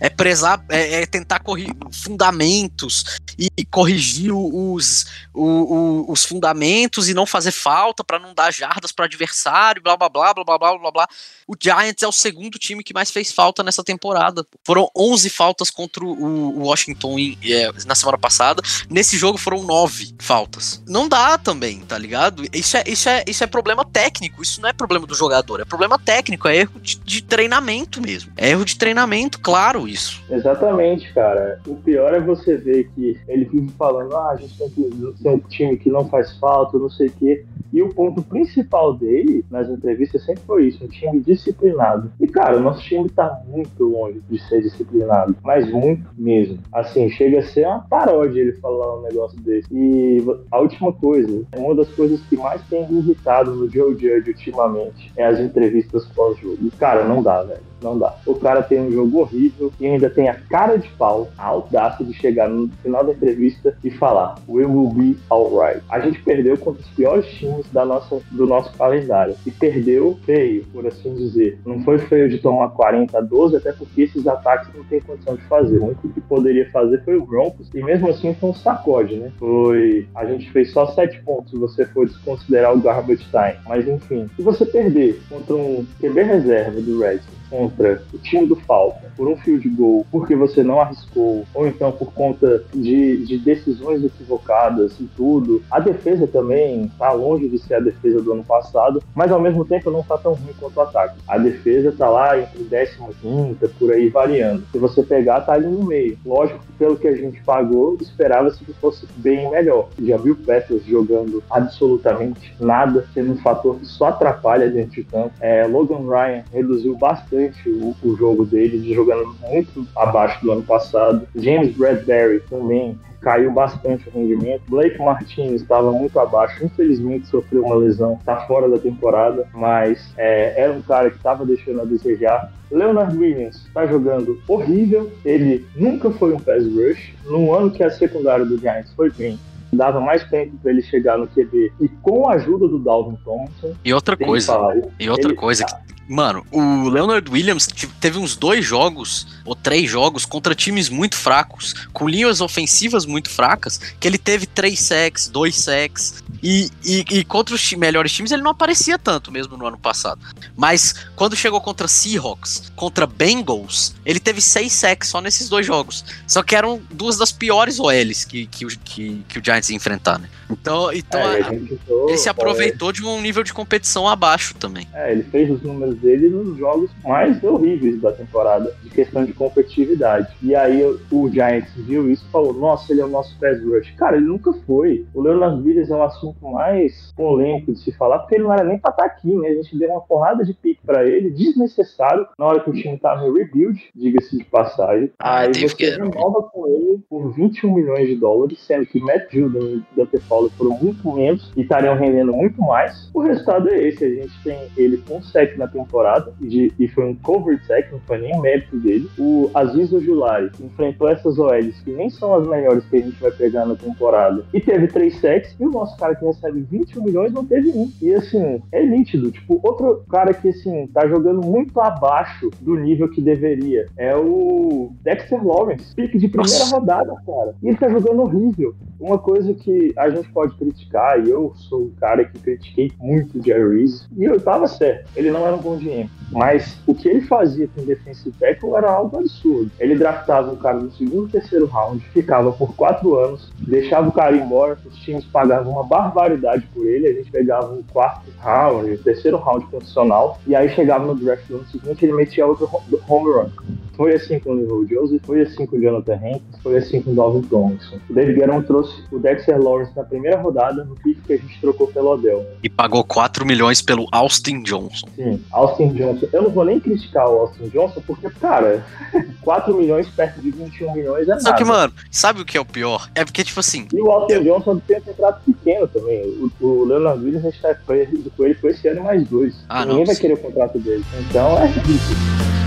É prezar, é, é tentar corrigir fundamentos e corrigir os, os, os fundamentos e não fazer falta para não dar jardas para adversário, blá blá blá blá blá blá blá O Giants é o segundo time que mais fez falta nessa temporada. Foram 11 faltas contra o, Washington em, é, na semana passada. Nesse jogo foram 9 faltas. Não dá também, tá ligado? Isso é, isso é, isso é problema técnico, isso não é problema do jogo jogador, é problema técnico, é erro de, de treinamento mesmo. É erro de treinamento, claro, isso. Exatamente, cara. O pior é você ver que ele vive falando, ah, a gente tem que ser um time que não faz falta, não sei o quê. E o ponto principal dele nas entrevistas sempre foi isso, um time disciplinado. E cara, o nosso time tá muito longe de ser disciplinado, mas muito mesmo. Assim, chega a ser uma paródia ele falar um negócio desse. E a última coisa, uma das coisas que mais tem irritado no Joe Judge ultimamente é as entrevistas pós-jogo. Cara, não dá, velho. Não dá. O cara tem um jogo horrível e ainda tem a cara de pau, a audácia de chegar no final da entrevista e falar: We will be alright. A gente perdeu contra os piores times da nossa, do nosso calendário. E perdeu feio, por assim dizer. Não foi feio de tomar 40 a 12, até porque esses ataques não tem condição de fazer. O único que poderia fazer foi o Broncos, e mesmo assim foi um sacode, né? Foi. A gente fez só 7 pontos se você for desconsiderar o garbage time. Mas enfim, se você perder contra um QB reserva do Redskins, contra o time do Falcon por um field goal porque você não arriscou, ou então por conta de, de decisões equivocadas e tudo. A defesa também está longe de ser a defesa do ano passado, mas ao mesmo tempo não está tão ruim quanto o ataque. A defesa está lá entre 15 por aí variando. Se você pegar, tá ali no meio. Lógico que pelo que a gente pagou, esperava-se que fosse bem melhor. Já viu Petros jogando absolutamente nada, sendo um fator que só atrapalha dentro de campo. É, Logan Ryan reduziu bastante bastante o, o jogo dele, de jogando muito abaixo do ano passado. James Bradbury também caiu bastante o rendimento. Blake Martinez estava muito abaixo, infelizmente sofreu uma lesão, está fora da temporada, mas é, era um cara que estava deixando a desejar. Leonard Williams está jogando horrível, ele nunca foi um pass rush. No ano que a secundária do Giants foi bem, dava mais tempo para ele chegar no QB e com a ajuda do Dalvin Thompson. E outra coisa, falar, e outra ele, coisa que Mano, o Leonard Williams teve uns dois jogos, ou três jogos, contra times muito fracos, com linhas ofensivas muito fracas, que ele teve três sacks, dois sacks, e, e, e, contra os melhores times ele não aparecia tanto mesmo no ano passado. Mas quando chegou contra Seahawks, contra Bengals, ele teve seis sacks só nesses dois jogos. Só que eram duas das piores OLs que, que, que, que o Giants ia enfrentar, né? Então, então é, a, ele se aproveitou de um nível de competição abaixo também. É, ele fez os números dele nos jogos mais horríveis da temporada, de questão de competitividade. E aí o Giants viu isso e falou: Nossa, ele é o nosso pass rush. Cara, ele nunca foi. O Leonard Williams é um assunto mais polêmico de se falar, porque ele não era nem pra estar tá aqui, né? A gente deu uma porrada de pique para ele, desnecessário, na hora que o time tava em rebuild, diga-se de passagem. Ah, aí você renova com ele por 21 milhões de dólares, sendo que Matt Judon e Dante Fowler foram muito menos e estariam rendendo muito mais. O resultado é esse: a gente tem ele com 7 na temporada de, e foi um cover sack, não foi nem mérito dele. O Aziz Ojulari enfrentou essas OLs que nem são as melhores que a gente vai pegar na temporada e teve 3 sacks. E o nosso cara que recebe 21 milhões não teve um. E assim, é nítido. Tipo, outro cara que assim tá jogando muito abaixo do nível que deveria é o Dexter Lawrence, pique de primeira Nossa. rodada, cara. E ele tá jogando horrível. Uma coisa que a gente pode criticar, e eu sou um cara que critiquei muito o Jerry Reese, e eu tava certo, ele não era um bom GM. Mas o que ele fazia com o defensive tackle era algo absurdo. Ele draftava o cara no segundo, terceiro round, ficava por quatro anos, deixava o cara embora, os times pagavam uma barbaridade por ele, a gente pegava um quarto round, um terceiro round condicional, e aí chegava no draft no ano seguinte ele metia outro home run. Foi assim com o Neville Joseph, foi assim com o Jonathan Hankins, foi assim com o Dalvin Thompson. O David Guerrero trouxe o Dexter Lawrence na primeira rodada, no pick que a gente trocou pelo Odell. E pagou 4 milhões pelo Austin Johnson. Sim, Austin Johnson. Eu não vou nem criticar o Austin Johnson, porque, cara, 4 milhões perto de 21 milhões é nada. Só que, mano, sabe o que é o pior? É porque, tipo assim... E o Austin eu... Johnson tem um contrato pequeno também. O, o Leonard Williams está com ele por esse ano mais dois. Ah, Ninguém não, vai sim. querer o contrato dele. Então, é ridículo.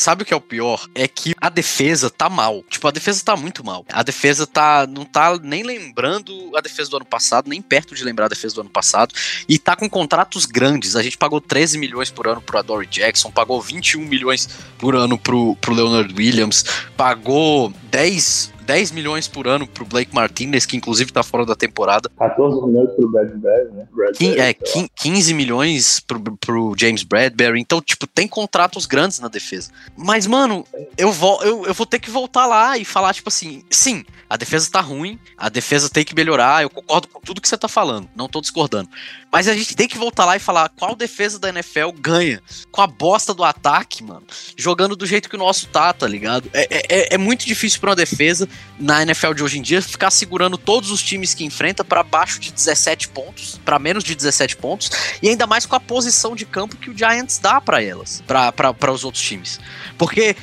Sabe o que é o pior? É que a defesa tá mal. Tipo, a defesa tá muito mal. A defesa tá não tá nem lembrando a defesa do ano passado, nem perto de lembrar a defesa do ano passado, e tá com contratos grandes. A gente pagou 13 milhões por ano pro Adore Jackson, pagou 21 milhões por ano pro, pro Leonard Williams, pagou 10 10 milhões por ano pro Blake Martinez, que inclusive tá fora da temporada. 14 milhões pro Bradbury, né? Bradbury, é, 15 milhões pro, pro, James Bradbury. Então, tipo, tem contratos grandes na defesa. Mas, mano, eu vou, eu, eu vou ter que voltar lá e falar, tipo assim, sim, a defesa tá ruim, a defesa tem que melhorar, eu concordo com tudo que você tá falando, não tô discordando. Mas a gente tem que voltar lá e falar qual defesa da NFL ganha com a bosta do ataque, mano. Jogando do jeito que o nosso tá, tá ligado? É, é, é muito difícil pra uma defesa na NFL de hoje em dia ficar segurando todos os times que enfrenta para baixo de 17 pontos, para menos de 17 pontos, e ainda mais com a posição de campo que o Giants dá para elas, para os outros times. Porque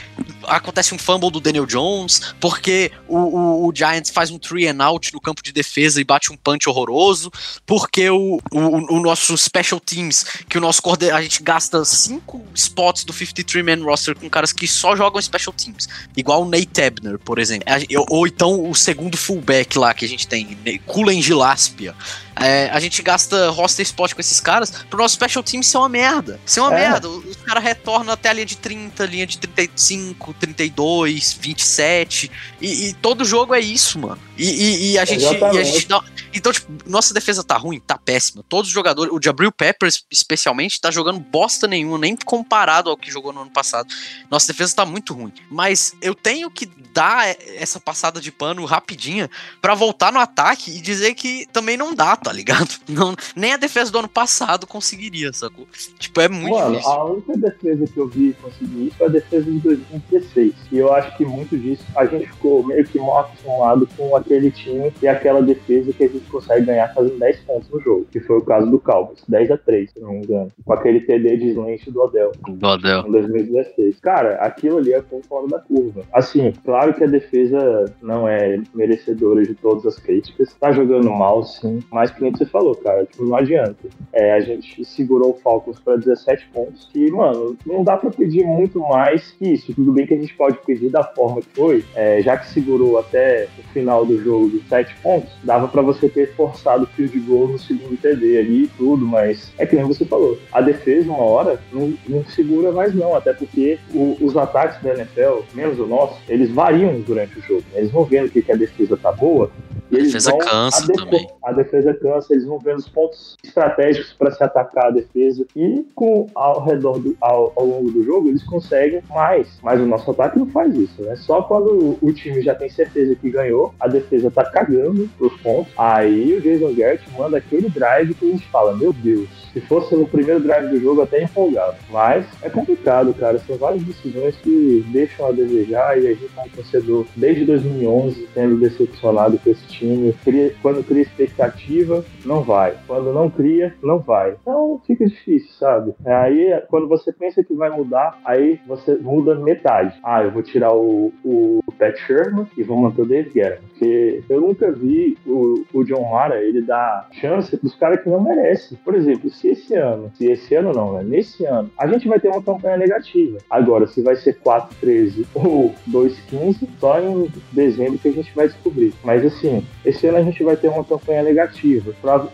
acontece um fumble do Daniel Jones, porque o, o, o, Giants faz um three and out no campo de defesa e bate um punch horroroso, porque o, o, o nosso special teams, que o nosso a gente gasta cinco spots do 53-man roster com caras que só jogam special teams, igual o Nate Ebner, por exemplo. Ou então o segundo fullback lá que a gente tem, Kulen Gilaspia. É, a gente gasta roster spot com esses caras pro nosso special team ser uma merda. Ser uma é. merda. Os caras retornam até a linha de 30, linha de 35, 32, 27. E, e todo jogo é isso, mano. E, e, e a, gente, a gente dá. Então, tipo, nossa defesa tá ruim, tá péssima. Todos os jogadores, o Jabril Peppers, especialmente, tá jogando bosta nenhuma, nem comparado ao que jogou no ano passado. Nossa defesa tá muito ruim. Mas eu tenho que dar essa passada de pano rapidinha para voltar no ataque e dizer que também não dá, tá ligado? Não, nem a defesa do ano passado conseguiria, sacou? Tipo, é muito Mano, difícil. a única defesa que eu vi conseguir isso foi a defesa de 2016. E eu acho que muito disso a gente ficou meio que mal acostumado com aquele time e aquela defesa que a gente consegue ganhar fazendo 10 pontos no jogo, que foi o caso do Cowboys, 10 a 3, se não me engano, com aquele TD de slant do Odell. Do Odell. Em 2016. Cara, aquilo ali é ponto fora da curva. Assim, claro que a defesa não é merecedora de todas as críticas, tá jogando mal, sim, mas que nem você falou, cara, tipo, não adianta. É, a gente segurou o Falcons para 17 pontos, que, mano, não dá para pedir muito mais que isso. Tudo bem que a gente pode pedir da forma que foi, é, já que segurou até o final do jogo de 7 pontos, dava para você ter forçado o field goal no segundo TD ali e tudo, mas é que nem você falou, a defesa, uma hora, não, não segura mais não, até porque o, os ataques da NFL, menos o nosso, eles variam durante o jogo. Eles vão vendo que, que a defesa tá boa, e a defesa cansa a também. A defesa cansa, eles vão vendo os pontos estratégicos para se atacar a defesa. E com ao redor do, ao, ao, longo do jogo, eles conseguem mais. Mas o nosso ataque não faz isso, né? Só quando o, time já tem certeza que ganhou, a defesa tá cagando os pontos. Aí o Jason Garrett manda aquele drive que a gente fala: Meu Deus, se fosse no primeiro drive do jogo, até empolgado. Mas é complicado, cara. São várias decisões que deixam a desejar e a gente, como torcedor, desde 2011, sendo decepcionado com esse time. Quando cria expectativa, não vai. Quando não cria, não vai. Então fica difícil, sabe? Aí, quando você pensa que vai mudar, aí você muda metade. Ah, eu vou tirar o, o Pat Sherman e vou manter o Dave Guerra. Porque eu nunca vi o, o John Mara, ele dar chance pros caras que não merecem. Por exemplo, se esse ano, se esse ano não, né? Nesse ano, a gente vai ter uma campanha negativa. Agora, se vai ser 4-13 ou 2-15, só em dezembro que a gente vai descobrir. Mas assim, esse ano a gente vai ter uma campanha negativa.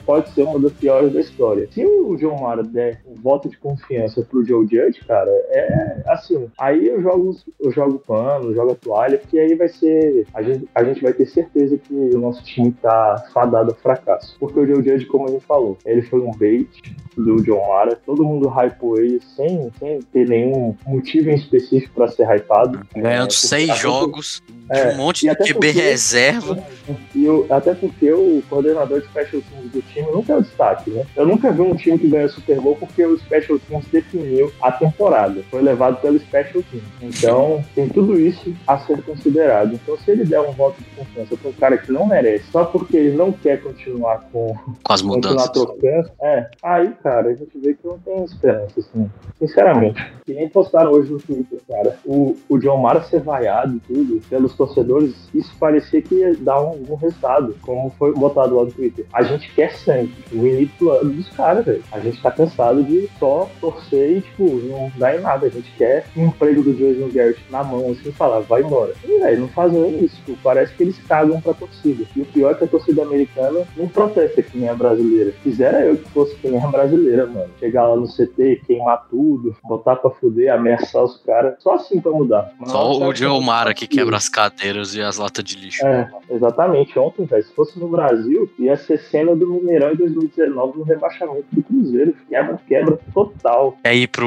Pode ser uma das piores da história. Se o João Mara der um voto de confiança pro Joe Judge, cara, é assim. Aí eu jogo, eu jogo pano, jogo a toalha, porque aí vai ser. A gente, a gente vai ter certeza que o nosso time tá fadado a fracasso. Porque o Joe Judge, como a gente falou, ele foi um bait do John Mara. Todo mundo hypou ele sem, sem ter nenhum motivo em específico para ser hypado. Ganhando é, seis jogos é, um monte de QB porque, reserva. E eu, até porque o coordenador de Special Teams do time nunca é o destaque, né? Eu nunca vi um time que ganhou Super Bowl porque o Special Teams definiu a temporada. Foi levado pelo Special Teams. Então, tem tudo isso a ser considerado. Então, se ele der um voto de confiança para um cara que não merece, só porque ele não quer continuar com, com as mudanças. Trocando, é, aí, cara, a gente vê que não tem esperança, assim. Sinceramente. Que nem postaram hoje no Twitter, cara. O, o John Mara ser vaiado e tudo pelos torcedores, isso parecia que ia dar um, um resultado, como foi botado lá no Twitter. A gente quer sangue, o blood dos caras, velho. A gente tá cansado de só torcer e, tipo, não dá em nada. A gente quer um emprego do Jason Garrett na mão, assim, falar, vai embora. E, velho, não fazem isso. Tipo, parece que eles cagam pra torcida. E o pior é que a torcida americana não protesta que nem a brasileira. Quisera eu que fosse que nem a brasileira, mano. Chegar lá no CT, queimar tudo, botar pra fuder, ameaçar os caras. Só assim pra mudar. Mas Só o Joe Mara que que quebra as cadeiras e as latas de lixo. É, exatamente. Ontem, velho, se fosse no Brasil, ia ser cena do Mineirão em 2019 no rebaixamento do Cruzeiro. Quebra, quebra total. É aí pro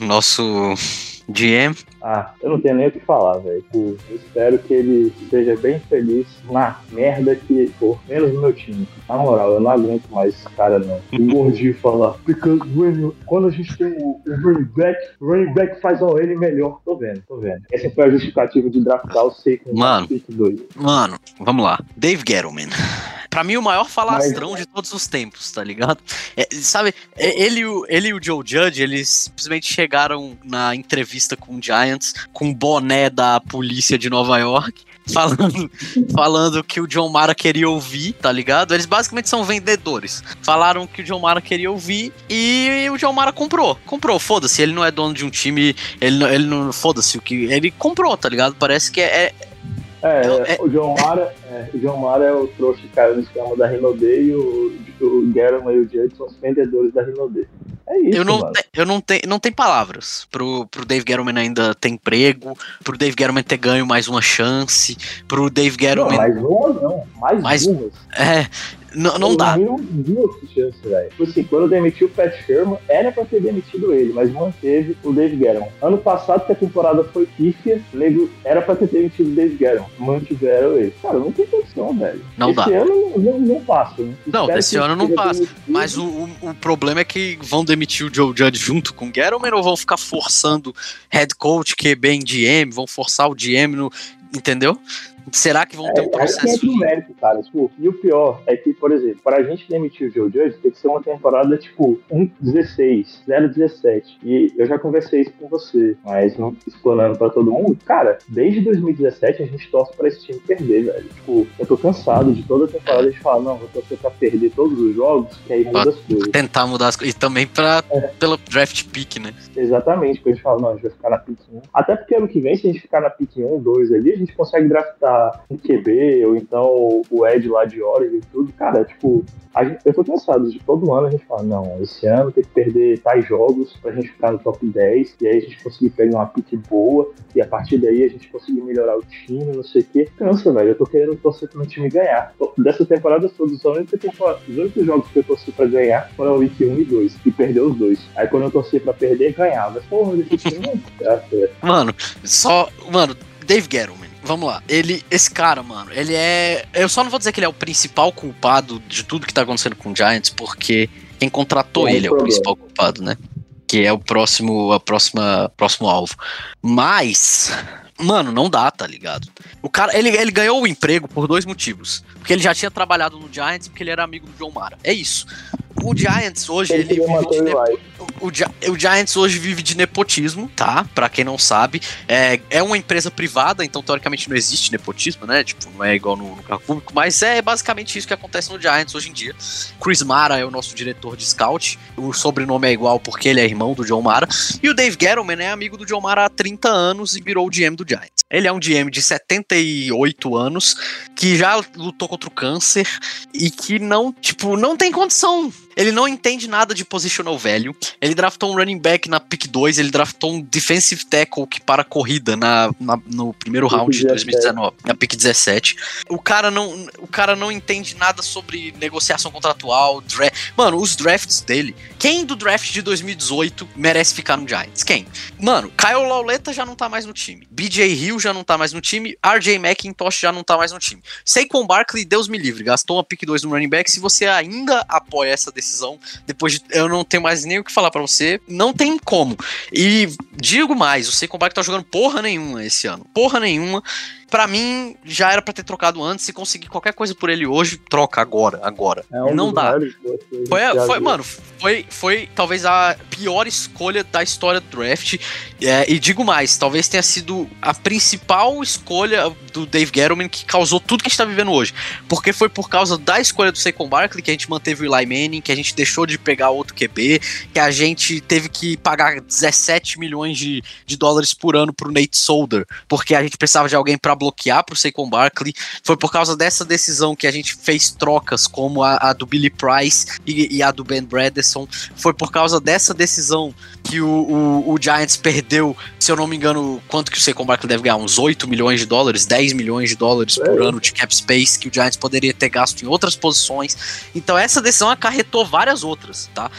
nosso GM. Ah, eu não tenho nem o que falar, velho. Tipo, Eu espero que ele esteja bem feliz na merda que for, menos no meu time. Na moral, eu não aguento mais esse cara, não. O gordinho falar, because when quando a gente tem o, o running back, o running back faz ao ele melhor. Tô vendo, tô vendo. Essa foi a justificativa de draftar o Seiko Mano. pick 2. Mano, vamos lá. Dave Gettleman. Pra mim, o maior falastrão de todos os tempos, tá ligado? É, sabe, é, ele, o- ele e o Joe Judge, eles simplesmente chegaram na entrevista com o Giants com o boné da polícia de Nova York, falando, falando que o John Mara queria ouvir, tá ligado? Eles basicamente são vendedores. Falaram que o John Mara queria ouvir e o John Mara comprou. Comprou, foda-se. Ele não é dono de um time, ele não, ele não foda-se o que. Ele comprou, tá ligado? Parece que é, é- É, É- o João Mara, é, o João Mara é o trouxa que caiu no esquema da Rinode e o, o Guerra e o Judge são os vendedores da Rinode. É isso, Eu não, te- eu não tenho, não tem palavras pro, pro Dave Gettleman ainda ter emprego, pro Dave Gettleman ter ganho mais uma chance, pro Dave Não, Gettleman. mais uma não, mais, Mais- duas. É, não, não dá. Não duas chances, velho. Tipo assim, quando demitiu o Pat Sherman, era pra ter demitido ele, mas manteve o Dave Guerra. Ano passado, que a temporada foi pífia, nego, era pra ter demitido o Dave Guerra. Mantiveram ele. Cara, não tem condição, velho. Não Esse dá. ano não, não, passa. Né? Não, esse ano não passa. demitido. Mas o, o, o problema é que vão demitir o Joe Judge junto com o Gettleman ou vão ficar forçando head coach, QB em GM, vão forçar o GM no. Entendeu? Será que vão ter um É, que processo de. mérito, cara. Tipo, e o pior é que, por exemplo, para a gente demitir o Joe Judge, tem que ser uma temporada tipo 1-16, 0-17. E eu já conversei isso com você, mas não explanando pra todo mundo. Cara, desde 2017 a gente torce pra esse time perder, velho. Tipo, eu tô cansado de toda temporada de falar, não, vou torcer pra perder todos os jogos, que aí muda as coisas. Tentar mudar as coisas. E também pra, pelo draft pick, né? Exatamente, porque a gente fala, não, a gente vai ficar na pick 1. Até porque ano que vem, se a gente ficar na pick 1, 2 ali, a gente consegue draftar um QB, ou então o Ed lá de Oregon e tudo. Cara, tipo, gente- eu tô cansado de todo ano a gente fala, não, esse ano tem que perder tais jogos pra gente ficar no top 10, e aí a gente conseguir pegar uma pick boa, e a partir daí a gente conseguir melhorar o time, não sei o quê. Cansa, velho. Eu tô querendo torcer pro meu time ganhar. Dessa temporada temporada- os únicos jogos que eu torci pra ganhar foram o Week 1 e 2, e perdeu os dois. Aí quando eu torci pra perder, ganhava. Porra, desse time não dá certo. Mano, só. Mano, Dave Gettleman. Vamos lá. Ele, esse cara, mano, ele é. Eu só não vou dizer que ele é o principal culpado de tudo que tá acontecendo com o Giants, porque quem contratou um ele é o principal culpado, né? Que é o próximo, a próxima, próximo alvo. Mas, mano, não dá, tá ligado? O cara, ele, ele ganhou o emprego por dois motivos. Porque ele já tinha trabalhado no Giants e porque ele era amigo do John Mara. É isso. O Giants hoje, ele vive de o nepo- o, Gi- o Giants hoje vive de nepotismo, tá? Pra quem não sabe. É, é uma empresa privada, então teoricamente não existe nepotismo, né? Tipo, não é igual no, no carro público, mas é basicamente isso que acontece no Giants hoje em dia. Chris Mara é o nosso diretor de scout, o sobrenome é igual porque ele é irmão do John Mara. E o Dave Gettleman é amigo do John Mara há 30 anos e virou o GM do Giants. Ele é um GM de 78 anos que já lutou contra o câncer e que não, tipo, não tem condição. Ele não entende nada de positional value. Ele draftou um running back na pick 2, ele draftou um defensive tackle que para a corrida na, na- no primeiro round de 17. 2019, na pick 17. O cara não, o cara não entende nada sobre negociação contratual, draft. Mano, os drafts dele. Quem do draft de 2018 merece ficar no Giants? Quem? Mano, Kyle Lauleta já não tá mais no time. BJ Hill já não tá mais no time. RJ McIntosh já não tá mais no time. Saquon Barkley, Deus me livre, gastou uma pick 2 no running back. Se você ainda apoia essa decisão, depois de, eu não tenho mais nem o que falar pra você, não tem como. E digo mais, o Saquon Barkley tá jogando porra nenhuma esse ano. Porra nenhuma. Pra mim, já era pra ter trocado antes. Se conseguir qualquer coisa por ele hoje, troca agora, agora. É um Não dá. que a Foi, foi mano, foi, foi talvez a pior escolha da história do draft. É, e digo mais, talvez tenha sido a principal escolha do Dave Gettleman que causou tudo que a gente tá vivendo hoje. Porque foi por causa da escolha do Saquon Barkley que a gente manteve o Eli Manning, que a gente deixou de pegar outro QB, que a gente teve que pagar 17 milhões de, de dólares por ano pro Nate Solder, porque a gente precisava de alguém pra bloquear pro Saquon Barkley. Foi por causa dessa decisão que a gente fez trocas, como a, a do Billy Price e, e a do Ben Bredesen. Foi por causa dessa decisão que o, o, o Giants perdeu, se eu não me engano, quanto que o Saquon Barkley deve ganhar? Uns 8 milhões de dólares, 10 milhões de dólares por É. ano de cap space que o Giants poderia ter gasto em outras posições. Então essa decisão acarretou várias outras, tá?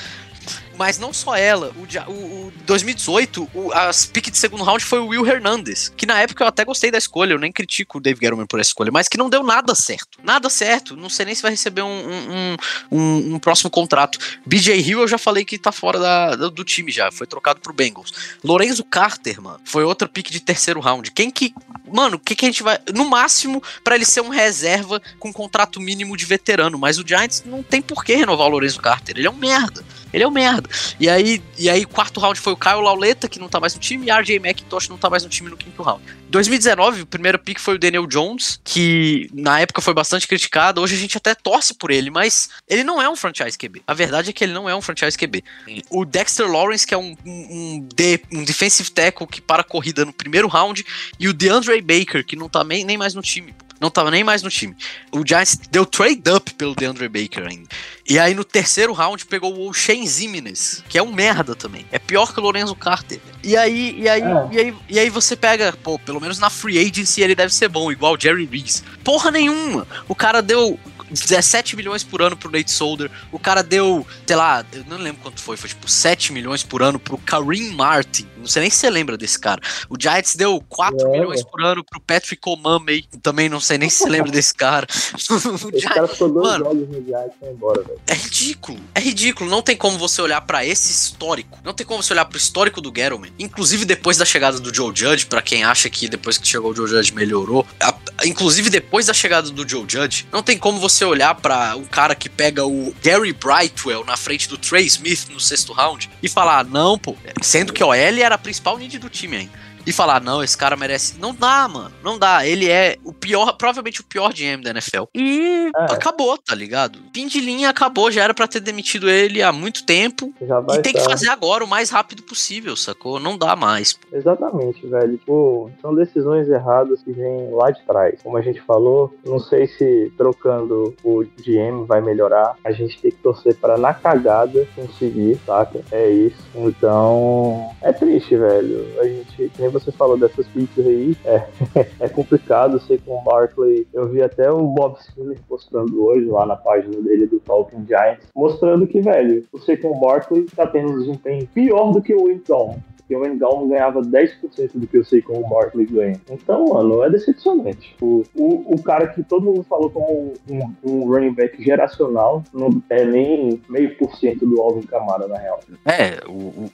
Mas não só ela, o, o, o 2018, o, as pick de segundo round foi o Will Hernandez, que na época eu até gostei da escolha, eu nem critico o Dave Gettleman por essa escolha, mas que não deu nada certo. Nada certo, não sei nem se vai receber um, um, um- um- próximo contrato. BJ Hill eu já falei que tá fora da- do, time já, foi trocado pro Bengals. Lorenzo Carter, mano, foi outra pick de terceiro round. Quem que. Mano, o que, que a gente vai. No máximo, pra ele ser um reserva com contrato mínimo de veterano, mas o Giants não tem por que renovar o Lorenzo Carter, ele é um merda. Ele é um merda. E aí, e aí, quarto round foi o Kyle Lauleta, que não tá mais no time, e RJ McIntosh não tá mais no time no quinto round. 2019, o primeiro pick foi o Daniel Jones, que na época foi bastante criticado. Hoje a gente até torce por ele, mas ele não é um franchise QB. A verdade é que ele não é um franchise QB. O Dexter Lawrence, que é um, um, um um defensive tackle que para a corrida no primeiro round, e o DeAndre Baker, que não tá nem, nem mais no time. Não tava nem mais no time. O Giants deu trade up pelo DeAndre Baker ainda. E aí no terceiro round pegou o Shane Zimenez, que é um merda também. É pior que o Lorenzo Carter. E aí, e aí, É. e aí, e aí você pega, pô, pelo menos na free agency ele deve ser bom, igual o Jerry Reese. Porra nenhuma. O cara deu 17 milhões por ano pro Nate Solder. O cara deu, sei lá, eu não lembro quanto foi, foi tipo 7 milhões por ano pro Kareem Martin. Não sei nem se você lembra desse cara. O Giants deu 4 Lembro. milhões por ano pro Patrick O'Mamey. Também não sei nem se você lembra desse cara. O Giants- cara ficou dois Mano. jogos no Giants e foi embora, velho. é ridículo. É ridículo. Não tem como você olhar pra esse histórico. Não tem como você olhar pro histórico do Gettleman. Inclusive depois da chegada do Joe Judge, pra quem acha que depois que chegou o Joe Judge melhorou. a- inclusive depois da chegada do Joe Judge, não tem como você olhar pra um cara que pega o Gary Brightwell na frente do Trey Smith no sexto round e falar, não, pô. Sendo que o OL era a principal need do time ainda. E falar, não, esse cara merece. Não dá, mano. Não dá. Ele é o pior, provavelmente o pior GM da NFL. E É. acabou, tá ligado? Fim de linha acabou, já era pra ter demitido ele há muito tempo. Já vai e tem que estar- fazer agora o mais rápido possível, sacou? Não dá mais. Exatamente, velho. Tipo, são decisões erradas que vêm lá de trás. Como a gente falou, não sei se trocando o GM vai melhorar. A gente tem que torcer para na cagada conseguir, saca? É isso. Então, é triste, velho. A gente, que você falou dessas picks aí, é, é complicado. Sei com o Barkley, eu vi até o Bob Spiller postando hoje lá na página dele do Talking Giants, mostrando que, velho, o Saquon Barkley tá tendo um desempenho pior do que o Winton que o Engalmo ganhava 10% do que eu sei como o Barkley ganha. Então, mano, é decepcionante. O, o, o cara que todo mundo falou como um, um running back geracional não é nem meio por cento do Alvin Kamara, na real. É, o. o-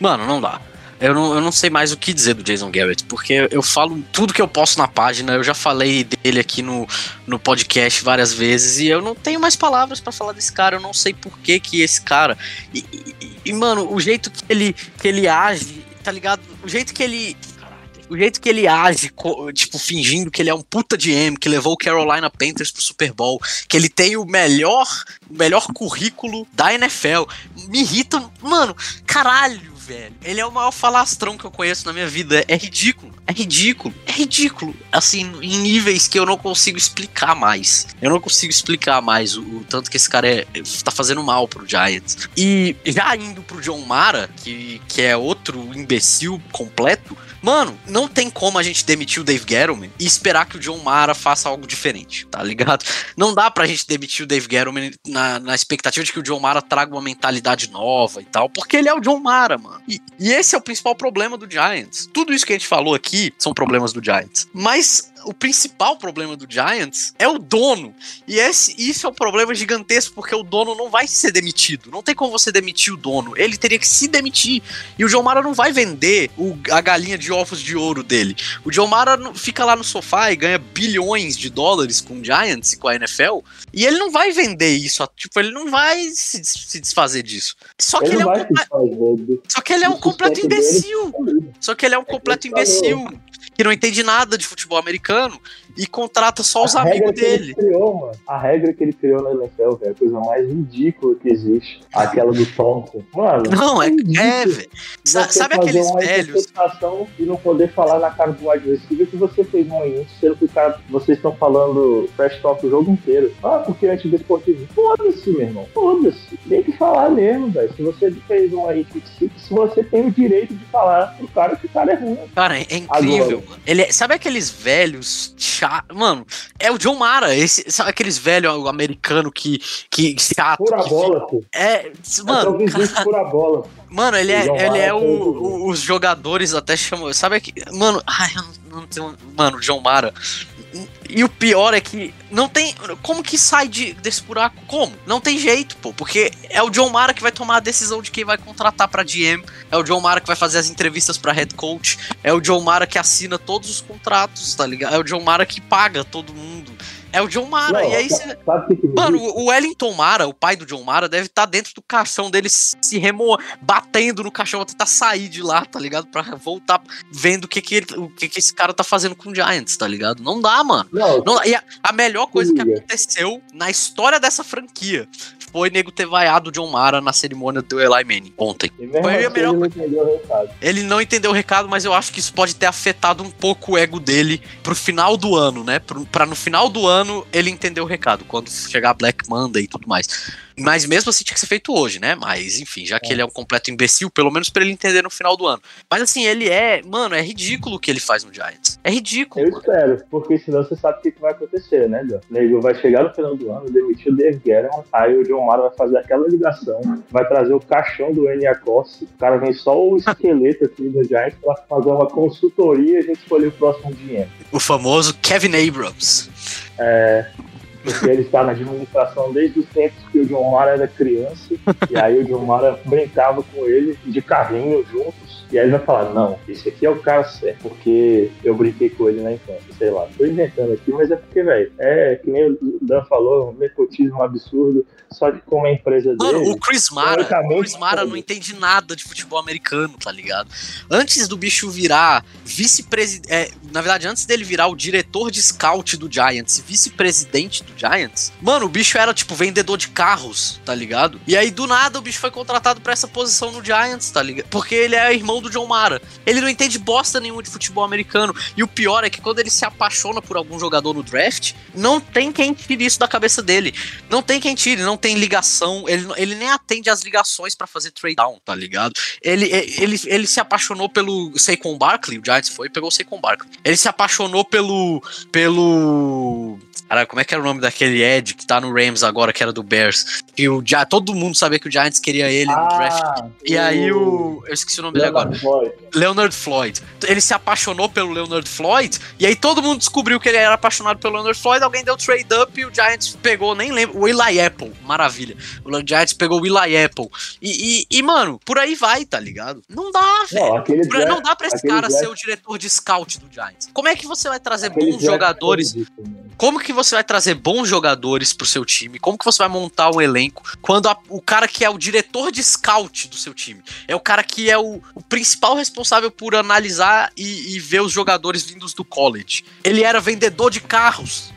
Mano, não dá. Eu não, eu não sei mais o que dizer do Jason Garrett, porque eu falo tudo que eu posso na página, eu já falei dele aqui no, no podcast várias vezes, e eu não tenho mais palavras pra falar desse cara, eu não sei por que que esse cara. E, e- e, mano, o jeito que ele, que ele age, tá ligado? O jeito que ele. O jeito que ele age, tipo, fingindo que ele é um puta GM, que levou o Carolina Panthers pro Super Bowl, que ele tem o melhor, o melhor currículo da NFL, me irrita. Mano, caralho, velho. Ele é o maior falastrão que eu conheço na minha vida. É ridículo. É ridículo. É ridículo. Assim, em níveis que eu não consigo explicar mais. Eu não consigo explicar mais o, o tanto que esse cara é, tá fazendo mal pro Giants. E já indo pro John Mara, que, que é outro imbecil completo, Mano, não tem como a gente demitir o Dave Gettleman e esperar que o John Mara faça algo diferente, tá ligado? Não dá pra gente demitir o Dave Gettleman na, na expectativa de que o John Mara traga uma mentalidade nova e tal, porque ele é o John Mara, mano. E, e esse é o principal problema do Giants. Tudo isso que a gente falou aqui são problemas do Giants. Mas o principal problema do Giants é o dono. E esse, isso é um problema gigantesco, porque o dono não vai ser demitido. Não tem como você demitir o dono. Ele teria que se demitir. E o John Mara não vai vender o, a galinha de ovos de ouro dele. O John Mara fica lá no sofá e ganha bilhões de dólares com o Giants e com a NFL. E ele não vai vender isso. Tipo, ele não vai se, se desfazer disso. Só que ele, ele é um Só que ele é um completo imbecil. Só que ele é um é completo imbecil que não entende nada de futebol americano e contrata só os a amigos dele. Criou, a regra que ele criou na NFL, velho, é a coisa mais ridícula que existe. Aquela do Thompson. Mano, não, é, é velho. Sabe aqueles velhos. E não poder falar na cara do wide receiver que você fez um início, sendo que o cara, vocês estão falando trash talk o jogo inteiro. Ah, porque antes do esportivo. Foda-se, meu irmão. Foda-se. Tem que falar mesmo, velho. Se você fez uma hit se você tem o direito de falar pro cara que o cara é ruim. Cara, é incrível. Agora, ele é, sabe aqueles velhos chato. Mano, é o John Mara, esse, sabe aqueles velhos americanos que, que chato. Pura que bola, pô. É, mano. É cara, pura bola. Mano, ele é, ele é o, o, os jogadores até chamam. Sabe que. Mano, ai, eu não, não tenho. Mano, John Mara. E o pior é que não tem. Como que sai de, desse buraco? Como? Não tem jeito, pô. Porque é o John Mara que vai tomar a decisão de quem vai contratar pra GM. É o John Mara que vai fazer as entrevistas pra head coach. É o John Mara que assina todos os contratos, tá ligado? É o John Mara que paga todo mundo. É o John Mara. Não, e aí você. Mano, o Wellington Mara, o pai do John Mara, deve estar tá dentro do caixão dele se remo... batendo no caixão pra tentar sair de lá, tá ligado? Pra voltar vendo o que que, ele, o que que esse cara tá fazendo com o Giants, tá ligado? Não dá, mano. Não, não e a, a melhor coisa que aconteceu na história dessa franquia foi nego ter vaiado o John Mara na cerimônia do Eli Manning ontem. Foi a melhor ele não, ele não entendeu o recado, mas eu acho que isso pode ter afetado um pouco o ego dele pro final do ano, né? Pro, pra no final do ano ele entender o recado, quando chegar Black Monday e tudo mais. Mas mesmo assim tinha que ser feito hoje, né? Mas enfim, já que ele é um completo imbecil, pelo menos pra ele entender no final do ano. Mas assim, ele é. Mano, é ridículo o que ele faz no Giants. É ridículo. Eu mano. espero, porque senão você sabe o que, que vai acontecer, né? O nego vai chegar no final do ano, demitir o Dave Guerra, aí o John Mara vai fazer aquela ligação, vai trazer o caixão do N. Acosta, o cara vem só o esqueleto aqui do Giants pra fazer uma consultoria e a gente escolher o próximo dinheiro. O famoso Kevin Abrams. É, ele está na administração desde os tempos que o John Mara era criança, e aí o John Mara brincava com ele de carrinho juntos, e aí ele vai falar, não, esse aqui é o cara certo, porque eu brinquei com ele na infância, sei lá. Tô inventando aqui, mas é porque, velho, é que nem o Dan falou, um nepotismo absurdo, só que como a empresa Mano, dele... o Chris Mara, o Chris Mara não entende nada de futebol americano, tá ligado? Antes do bicho virar vice-presidente, é, na verdade, antes dele virar o diretor de scout do Giants, vice-presidente do Giants, mano, o bicho era tipo vendedor de carros, tá ligado? E aí do nada o bicho foi contratado para essa posição no Giants, tá ligado? Porque ele é irmão do John Mara. Ele não entende bosta nenhuma de futebol americano. E o pior é que quando ele se apaixona por algum jogador no draft, não tem quem tire isso da cabeça dele. Não tem quem tire, não tem ligação. Ele, ele nem atende as ligações para fazer trade down, tá ligado? Ele, ele, ele se apaixonou pelo Saquon Barkley, o Giants foi e pegou o Saquon Barkley. Ele se apaixonou pelo. pelo. Cara, como é que era o nome daquele Ed que tá no Rams agora, que era do Bears? Que o, todo mundo sabia que o Giants queria ele ah, no draft. E aí o. Eu esqueci o nome dele agora. Floyd. Leonard Floyd. Ele se apaixonou pelo Leonard Floyd, e aí todo mundo descobriu que ele era apaixonado pelo Leonard Floyd, alguém deu trade up e o Giants pegou, nem lembro, o Eli Apple. Maravilha. O Giants pegou o Eli Apple. E, e, e mano, por aí vai, tá ligado? Não dá, velho. Não, não, dá pra esse cara ser o diretor de scout do Giants. Como é que você vai trazer bons jogadores? Como que você vai trazer bons jogadores pro seu time? Como que você vai montar um elenco quando a, o cara que é o diretor de scout do seu time é o cara que é o, o principal responsável por analisar e, e ver os jogadores vindos do college? Ele era vendedor de carros.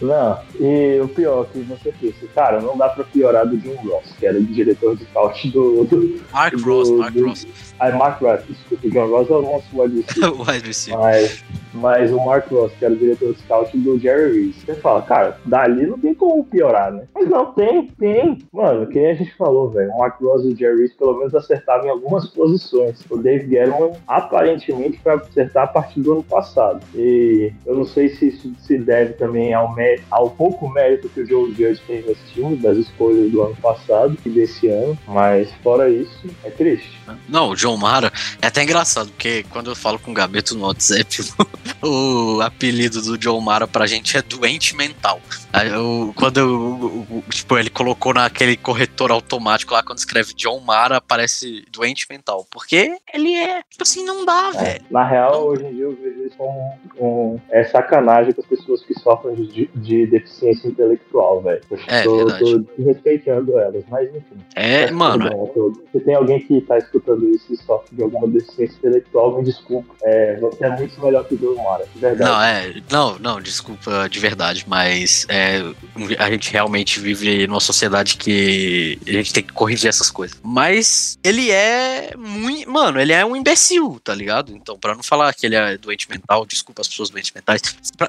Não, e o pior que você disse, cara, não dá pra piorar do Jim Ross, que era o diretor de scout do. do Mark do, Ross, Mark do, Ross. Ah, Mark Ross, desculpa, o John Ross é o nosso wide receiver. Mas mas o Mark Ross, que era o diretor de scout do Jerry Reese, você fala, cara, dali não tem como piorar, né? Mas não, tem, tem. Mano, que a gente falou, velho, o Mark Ross e o Jerry Reese pelo menos acertavam em algumas posições. O Dave Guerrero aparentemente foi acertar a partir do ano passado. E eu não sei se isso se deve também ao, ao pouco mérito que o Joe Judge tem nesse time, das escolhas do ano passado e desse ano, mas fora isso, é triste. Não, o John Mara é até engraçado, porque quando eu falo com o Gabeto no WhatsApp, o apelido do John Mara pra gente é doente mental. Eu- quando eu- eu- tipo, ele colocou naquele corretor automático lá, quando escreve John Mara, aparece doente mental. Porque ele é, tipo assim, não dá, velho. Na real, hoje em dia eu vejo isso como um, é sacanagem com as pessoas que sofrem de, de deficiência intelectual, velho. É, tô, verdade. tô desrespeitando elas, mas enfim. É, mano, tô- Se tem alguém que tá escutando isso e sofre de alguma deficiência intelectual, me desculpa. É, você é muito melhor que John Mara, de verdade. Não, é. Não, não, desculpa de verdade, mas é, a gente realmente vive numa sociedade que a gente tem que corrigir essas coisas. Mas ele é muito. Mano, ele é um imbecil, tá ligado? Então, pra não falar que ele é doente mental, desculpa as pessoas doentes mentais.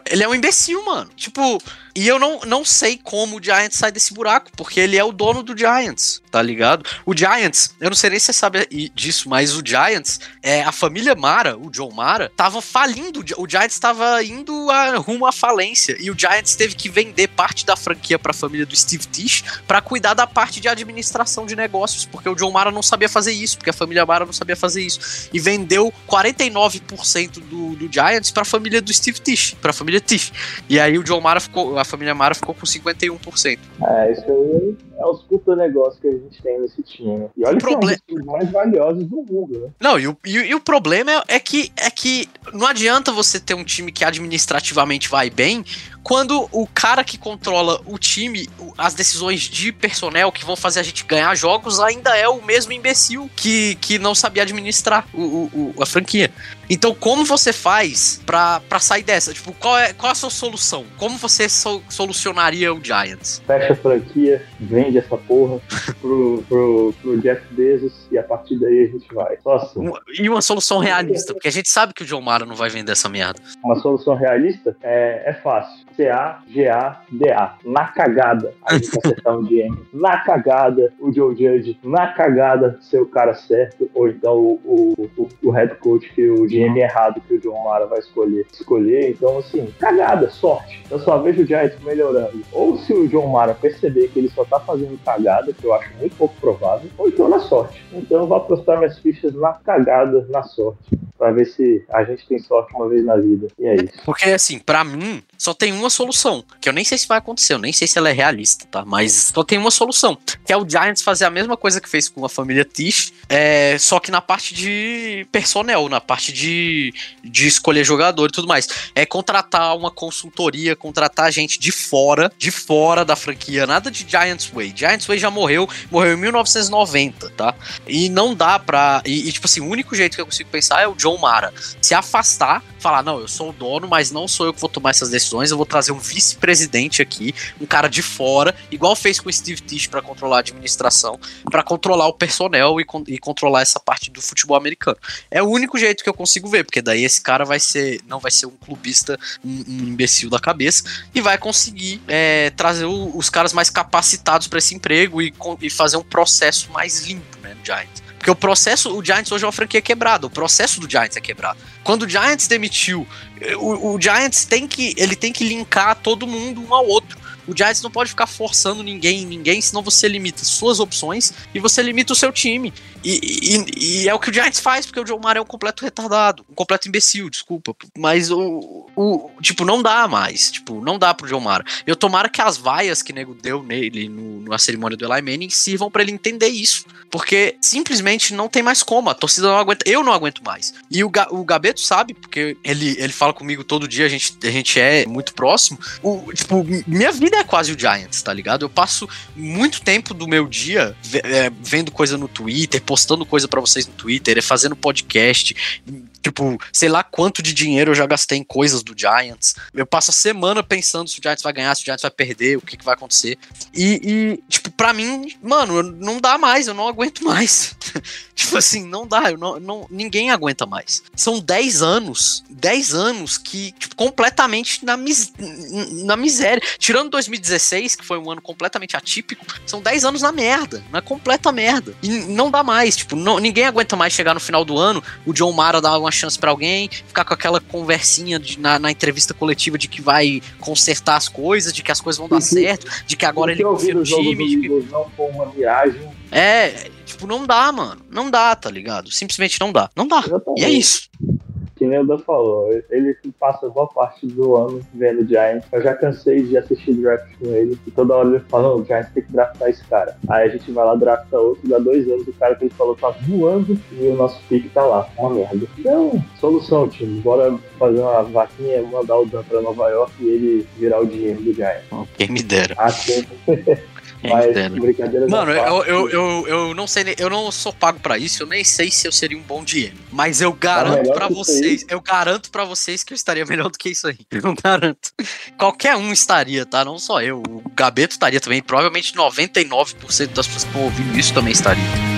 Ele é um imbecil, mano. Tipo, e eu não, não sei como o Giants sai desse buraco, porque ele é o dono do Giants, tá ligado? O Giants, eu não sei nem se você sabe disso, mas o Giants, é, a família Mara, o John Mara, tava falindo. O Giants tava indo a- rumo à falência. E o Giants teve que vender parte da franquia pra família do Steve Tisch pra cuidar da parte de administração de negócios, porque o John Mara não sabia fazer isso, porque a família Mara não sabia fazer isso. E vendeu 49% do, do Giants pra família do Steve Tisch, pra família Tisch. E aí o John Mara ficou, a família Mara ficou com 51%. É, isso aí é os puta negócios que a gente tem nesse time. E olha O que é um dos times mais valiosos do mundo, né? Não, e o, e, e o problema é, é que, é que não adianta você ter um time que administrativamente vai bem quando o cara que controla o time, as decisões de personnel que vão fazer a gente ganhar jogos, ainda é o mesmo imbecil que, que não sabia administrar o, o- o- a franquia. Então, como você faz pra, pra sair dessa? Tipo, qual é, qual é a sua solução? Como você so- solucionaria o Giants? Fecha a franquia, vende essa porra pro, pro, pro Jeff Bezos e a partir daí a gente vai. Só assim. E uma solução realista, porque a gente sabe que o John Mara não vai vender essa merda. Uma solução realista é, é fácil. C-A-G-A-D-A. Na cagada, a gente acertar um GM. Na cagada, o Joe Judge. Na cagada, ser o cara certo. Ou então o, o, o, head coach que o GM errado que o John Mara vai escolher. Escolher, então assim, cagada, sorte. Eu só vejo o Giants melhorando. Ou se o John Mara perceber que ele só tá fazendo cagada, que eu acho muito pouco provável, ou então na sorte. Então eu vou apostar minhas fichas na cagada, na sorte. Pra ver se a gente tem sorte uma vez na vida. E é isso. Porque, assim, pra mim, só tem uma solução. Que eu nem sei se vai acontecer, eu nem sei se ela é realista, tá? Mas só tem uma solução. Que é o Giants fazer a mesma coisa que fez com a família Tish, é, só que na parte de personnel, na parte de, de escolher jogador e tudo mais. É contratar uma consultoria, contratar gente de fora, de fora da franquia. Nada de Giants Way. Giants Way já morreu, morreu em 1990, tá? E não dá pra. E, e, tipo assim, o único jeito que eu consigo pensar é o John Mara se afastar, falar: não, eu sou o dono, mas não sou eu que vou tomar essas decisões, eu vou trazer um vice-presidente aqui, um cara de fora, igual fez com o Steve Tisch pra controlar a administração, pra controlar o personnel e, e controlar essa parte do futebol americano. É o único jeito que eu consigo ver, porque daí esse cara vai ser, não vai ser um clubista, um, um imbecil da cabeça, e vai conseguir é, trazer o- os caras mais capacitados pra esse emprego e, e fazer um processo mais limpo, né, no Giants. Porque o processo, o Giants hoje é uma franquia quebrada, o processo do Giants é quebrado. Quando o Giants demitiu, o, o Giants tem que, ele tem que linkar todo mundo um ao outro. O Giants não pode ficar forçando ninguém ninguém, senão você limita suas opções e você limita o seu time. E, e- e é o que o Giants faz, porque o Joe Mara é um completo retardado, um completo imbecil, desculpa. Mas o, o- tipo, não dá mais. Tipo, não dá pro Joe Mara. Eu tomara que as vaias que o nego deu nele no, na cerimônia do Eli Manning sirvam pra ele entender isso. Porque simplesmente não tem mais como. A torcida não aguenta. Eu não aguento mais. E o, o Gabeto sabe, porque ele, ele fala comigo todo dia, a gente, a gente é muito próximo. O, tipo, minha vida é quase o Giants, tá ligado? Eu passo muito tempo do meu dia é, vendo coisa no Twitter, postando coisa pra vocês no Twitter, fazendo podcast. Tipo, sei lá quanto de dinheiro eu já gastei em coisas do Giants. Eu passo a semana pensando se o Giants vai ganhar, se o Giants vai perder, o que, que vai acontecer. E, e, tipo, pra mim, mano, não dá mais, eu não aguento mais. tipo assim, não dá, eu não, não, ninguém aguenta mais. São 10 anos, 10 anos que, tipo, completamente na, mis, na miséria. Tirando 2016, que foi um ano completamente atípico, são 10 anos na merda, na completa merda. E não dá mais, tipo, não, ninguém aguenta mais chegar no final do ano, o John Mara dar uma chance pra alguém, ficar com aquela conversinha de- na, na entrevista coletiva de que vai consertar as coisas, de que as coisas vão dar que- certo, de que agora ele confia no time. que- não foi uma miragem. É, tipo, não dá, mano. Não dá, tá ligado? Simplesmente não dá. Não dá. E é isso. Que nem o Dan falou, ele passa boa parte do ano vendo Giants. Eu já cansei de assistir draft com ele, e toda hora ele fala, não, o Giants tem que draftar esse cara. Aí a gente vai lá, drafta outro, dá dois anos, o cara que ele falou tá voando e o nosso pique tá lá. Uma merda. Então, solução, time. Bora fazer uma vaquinha, mandar o Dan pra Nova York e ele virar o dinheiro do Giants. Quem me dera. Assim. Mas, Mano, eu, eu, eu, eu não sei, eu não sou pago pra isso, eu nem sei se eu seria um bom DM. Mas eu garanto pra que isso vocês, eu garanto pra vocês que eu estaria melhor do que isso aí. Eu garanto. Qualquer um estaria, tá? Não só eu. O Gabeto estaria também. Provavelmente 99% das pessoas que estão ouvindo isso também estaria.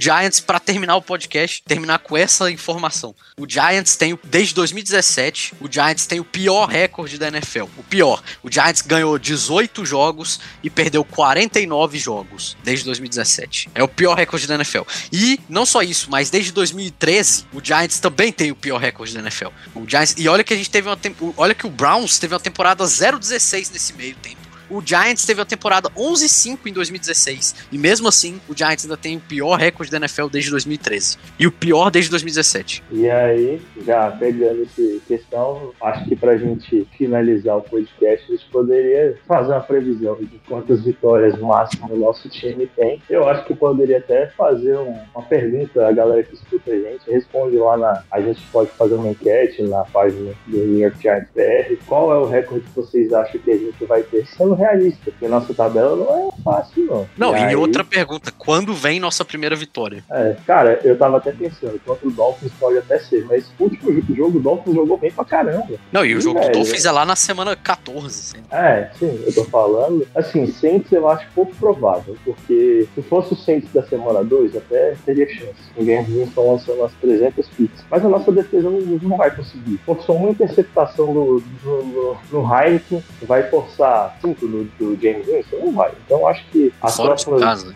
Giants, pra terminar o podcast, terminar com essa informação. O Giants tem, desde 2017, o Giants tem o pior recorde da NFL. O pior. O Giants ganhou 18 jogos e perdeu 49 jogos desde 2017. É o pior recorde da NFL. E não só isso, mas desde 2013, o Giants também tem o pior recorde da NFL. O Giants, e olha que a gente teve uma olha que o Browns teve uma temporada 0-16 nesse meio tempo. O Giants teve a temporada 11-5 em 2016. E mesmo assim, o Giants ainda tem o pior recorde da NFL desde 2013. E o pior desde 2017. E aí, já pegando essa questão, acho que pra gente finalizar o podcast, a gente poderia fazer uma previsão de quantas vitórias máximas o nosso time tem. Eu acho que poderia até fazer um- uma pergunta à galera que escuta a gente. Responde lá na. A gente pode fazer uma enquete na página do New York Giants BR. Qual é o recorde que vocês acham que a gente vai ter? Realista, porque nossa tabela não é fácil, não. Não, e, aí- outra pergunta: quando vem nossa primeira vitória? é, cara, eu tava até pensando, contra o Dolphins pode até ser, mas o último jo- jogo o Dolphins jogou bem pra caramba. Não, e o jogo do. Dolphins é lá na semana 14. assim. É, sim, eu tô falando. Assim, Saints eu acho pouco provável, porque se fosse o Saints da semana 2, até teria chance. Ninguém estão lançando umas 300 picks. Mas a nossa defesa não, não vai conseguir. Forçou uma interceptação do, do, do, no Heineken, vai forçar 5 do, do James Winston? Não vai. Então acho que as Fora próximas casa.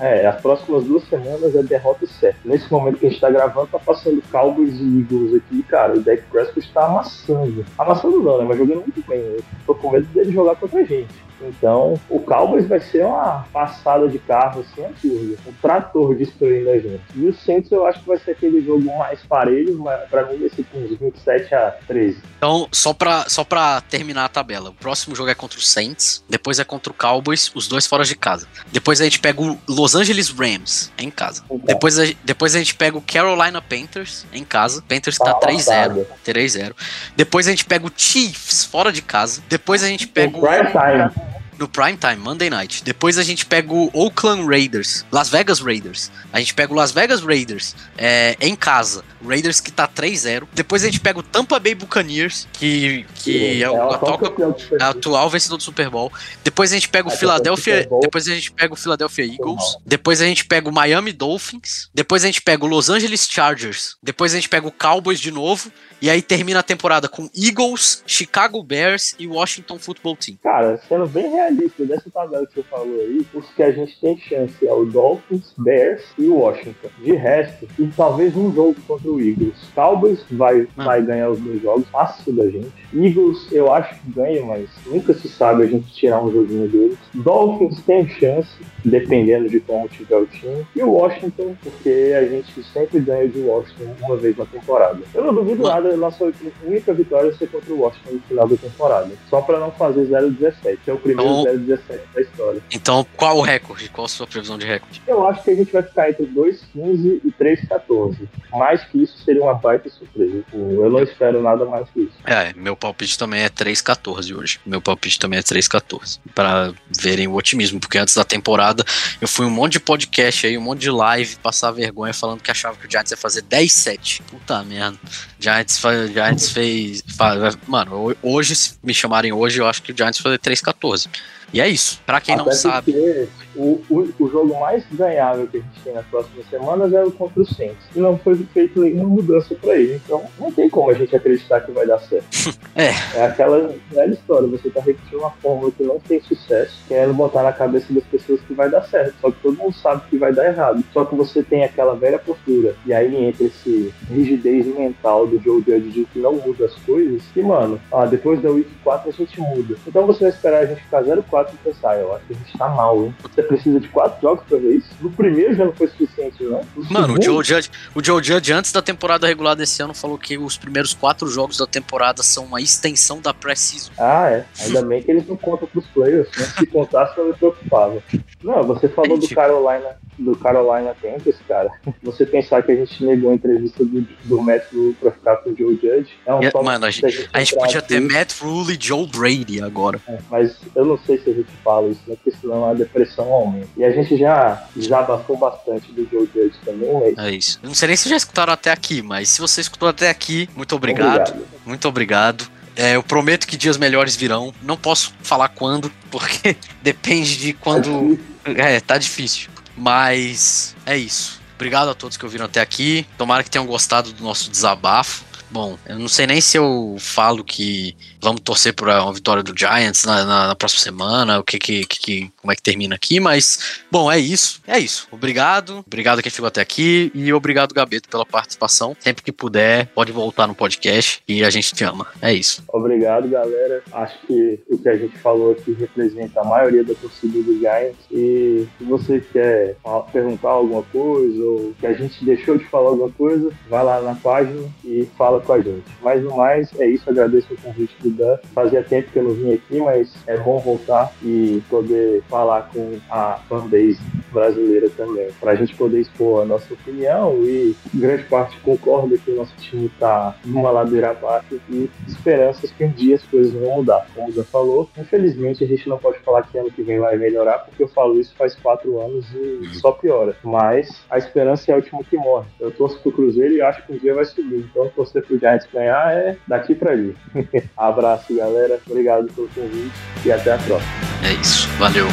É, as próximas duas semanas é derrota certa. Nesse momento que a gente tá gravando, tá passando Cowboys e Eagles aqui, cara. O Dak Prescott tá amassando. Amassando não, né? Mas jogando muito bem. Eu tô com medo dele jogar contra a gente. Então, o Cowboys vai ser uma passada de carro, assim, absurda. Um trator destruindo a gente. E o Saints eu acho que vai ser aquele jogo mais parelho, mas pra mim vai ser com uns 27 a 13. Então, só pra, só pra terminar a tabela: o próximo jogo é contra o Saints, depois é contra o Cowboys, os dois fora de casa. Depois a gente pega o Los Angeles Rams em casa. Depois a, depois a gente pega o Carolina Panthers em casa. Panthers tá Tá 3-0. amassado. 3-0. Depois a gente pega o Chiefs fora de casa. Depois a gente pega O o. prime time. No prime time, Monday night. Depois a gente pega o Oakland Raiders, Las Vegas Raiders. A gente pega o Las Vegas Raiders é, em casa. Raiders que tá 3-0. Depois a gente pega o Tampa Bay Buccaneers, que, que é, o ela atual, é o atual vencedor do Super Bowl. Depois a gente pega o Ah, Philadelphia. Depois a gente pega o Philadelphia Eagles. Depois a gente pega o Miami Dolphins. Depois a gente pega o Los Angeles Chargers. Depois a gente pega o Cowboys de novo. E aí termina a temporada com Eagles, Chicago Bears e Washington Football Team. Cara, sendo bem realista dessa tabela que você falou aí, os que a gente tem chance é o Dolphins, Bears e o Washington. De resto, e talvez um jogo contra o Eagles. Cowboys vai, Ah. vai ganhar os dois jogos, fácil da gente. Eagles, eu acho que ganha, mas nunca se sabe a gente tirar um joguinho deles. Dolphins tem chance, dependendo de como tiver o time. E o Washington, porque a gente sempre ganha de Washington uma vez na temporada. Eu não duvido nada, nossa única vitória ser contra o Washington no final da temporada. Só pra não fazer 0-17, que é o primeiro Então- 0-17 da história. Então, qual o recorde? Qual a sua previsão de recorde? Eu acho que a gente vai ficar entre 2-15 e 3-14. Mais que isso seria uma baita surpresa. Eu não espero nada mais que isso. É, meu palpite também é 3-14 hoje. Meu palpite também é 3-14. Pra verem o otimismo, porque antes da temporada eu fui um monte de podcast aí, um monte de live, passar vergonha falando que achava que o Giants ia fazer 10-7. Puta merda. Giants, Giants fez. mano, ho- hoje, se me chamarem hoje, eu acho que o Giants fazer 3-14. E é isso. Pra quem não Até sabe. O, o, o jogo mais ganhável que a gente tem nas próximas semanas é o contra o Saints. E não foi feita nenhuma mudança para ele. Então não tem como a gente acreditar que vai dar certo. É. É aquela velha história, você tá repetindo uma fórmula que não tem sucesso, querendo botar na cabeça das pessoas que vai dar certo. Só que todo mundo sabe que vai dar errado. Só que você tem aquela velha postura. E aí entra esse rigidez mental do Joe Judge de que não muda as coisas. E, mano, ah, depois da Week 4 a gente muda. Então você vai esperar a gente ficar 0-4 e pensar, eu acho que a gente tá mal, hein? Você precisa de quatro jogos pra ver isso? No primeiro já não foi suficiente, não? No Mano, o segundo- Joe, Judge, o Joe Judge, antes da temporada regular desse ano, falou que os primeiros quatro jogos da temporada são uma extensão da pré-season. Ah, é. Ainda bem que eles não contam pros players, né? Se contasse eu me preocupava. Não, você falou do. Carolina, do Carolina Panthers, cara. Você pensar que a gente negou a entrevista do, do Matt Rule pra ficar com o Joe Judge é um E- tópico mano, a gente, a gente podia ter aqui, Matt Rule e Joe Brady agora. é, Mas eu não sei se a gente fala isso, né? Porque senão a depressão aumenta. E a gente já desabafou bastante do Joe Judge também, mas É isso. Eu não sei nem se já escutaram até aqui, mas se você escutou até aqui, muito obrigado. Muito obrigado. É, eu prometo que dias melhores virão. Não posso falar quando, porque depende de quando. É, tá difícil. Mas é isso. Obrigado a todos que ouviram até aqui. Tomara que tenham gostado do nosso desabafo. Bom, eu não sei nem se eu falo que vamos torcer por uma vitória do Giants na, na- na próxima semana, o que, que, que- como é que termina aqui, mas bom, é isso. É isso. Obrigado. Obrigado a quem ficou até aqui e obrigado, Gabeto, pela participação. Sempre que puder, pode voltar no podcast e a gente te ama. É isso. Obrigado, galera. Acho que o que a gente falou aqui representa a maioria da torcida do Giants. E se você quer perguntar alguma coisa ou que a gente deixou de falar alguma coisa, vai lá na página e fala com a gente. Mas no mais, é isso. Agradeço o convite do Dan. Fazia tempo que eu não vim aqui, mas é bom voltar e poder falar com a fanbase brasileira também. Pra gente poder expor a nossa opinião e grande parte concorda que o nosso time tá numa ladeira abaixo e esperanças que um dia as coisas vão mudar. Como o falou, infelizmente a gente não pode falar que ano que vem vai melhorar, porque eu falo isso faz quatro anos e só piora. Mas a esperança é o último que morre. Eu torço pro Cruzeiro e acho que um dia vai subir. Então torcer pro Giants ganhar é daqui pra ali. Abraço, galera. Obrigado pelo convite e até a próxima. É isso. Valeu.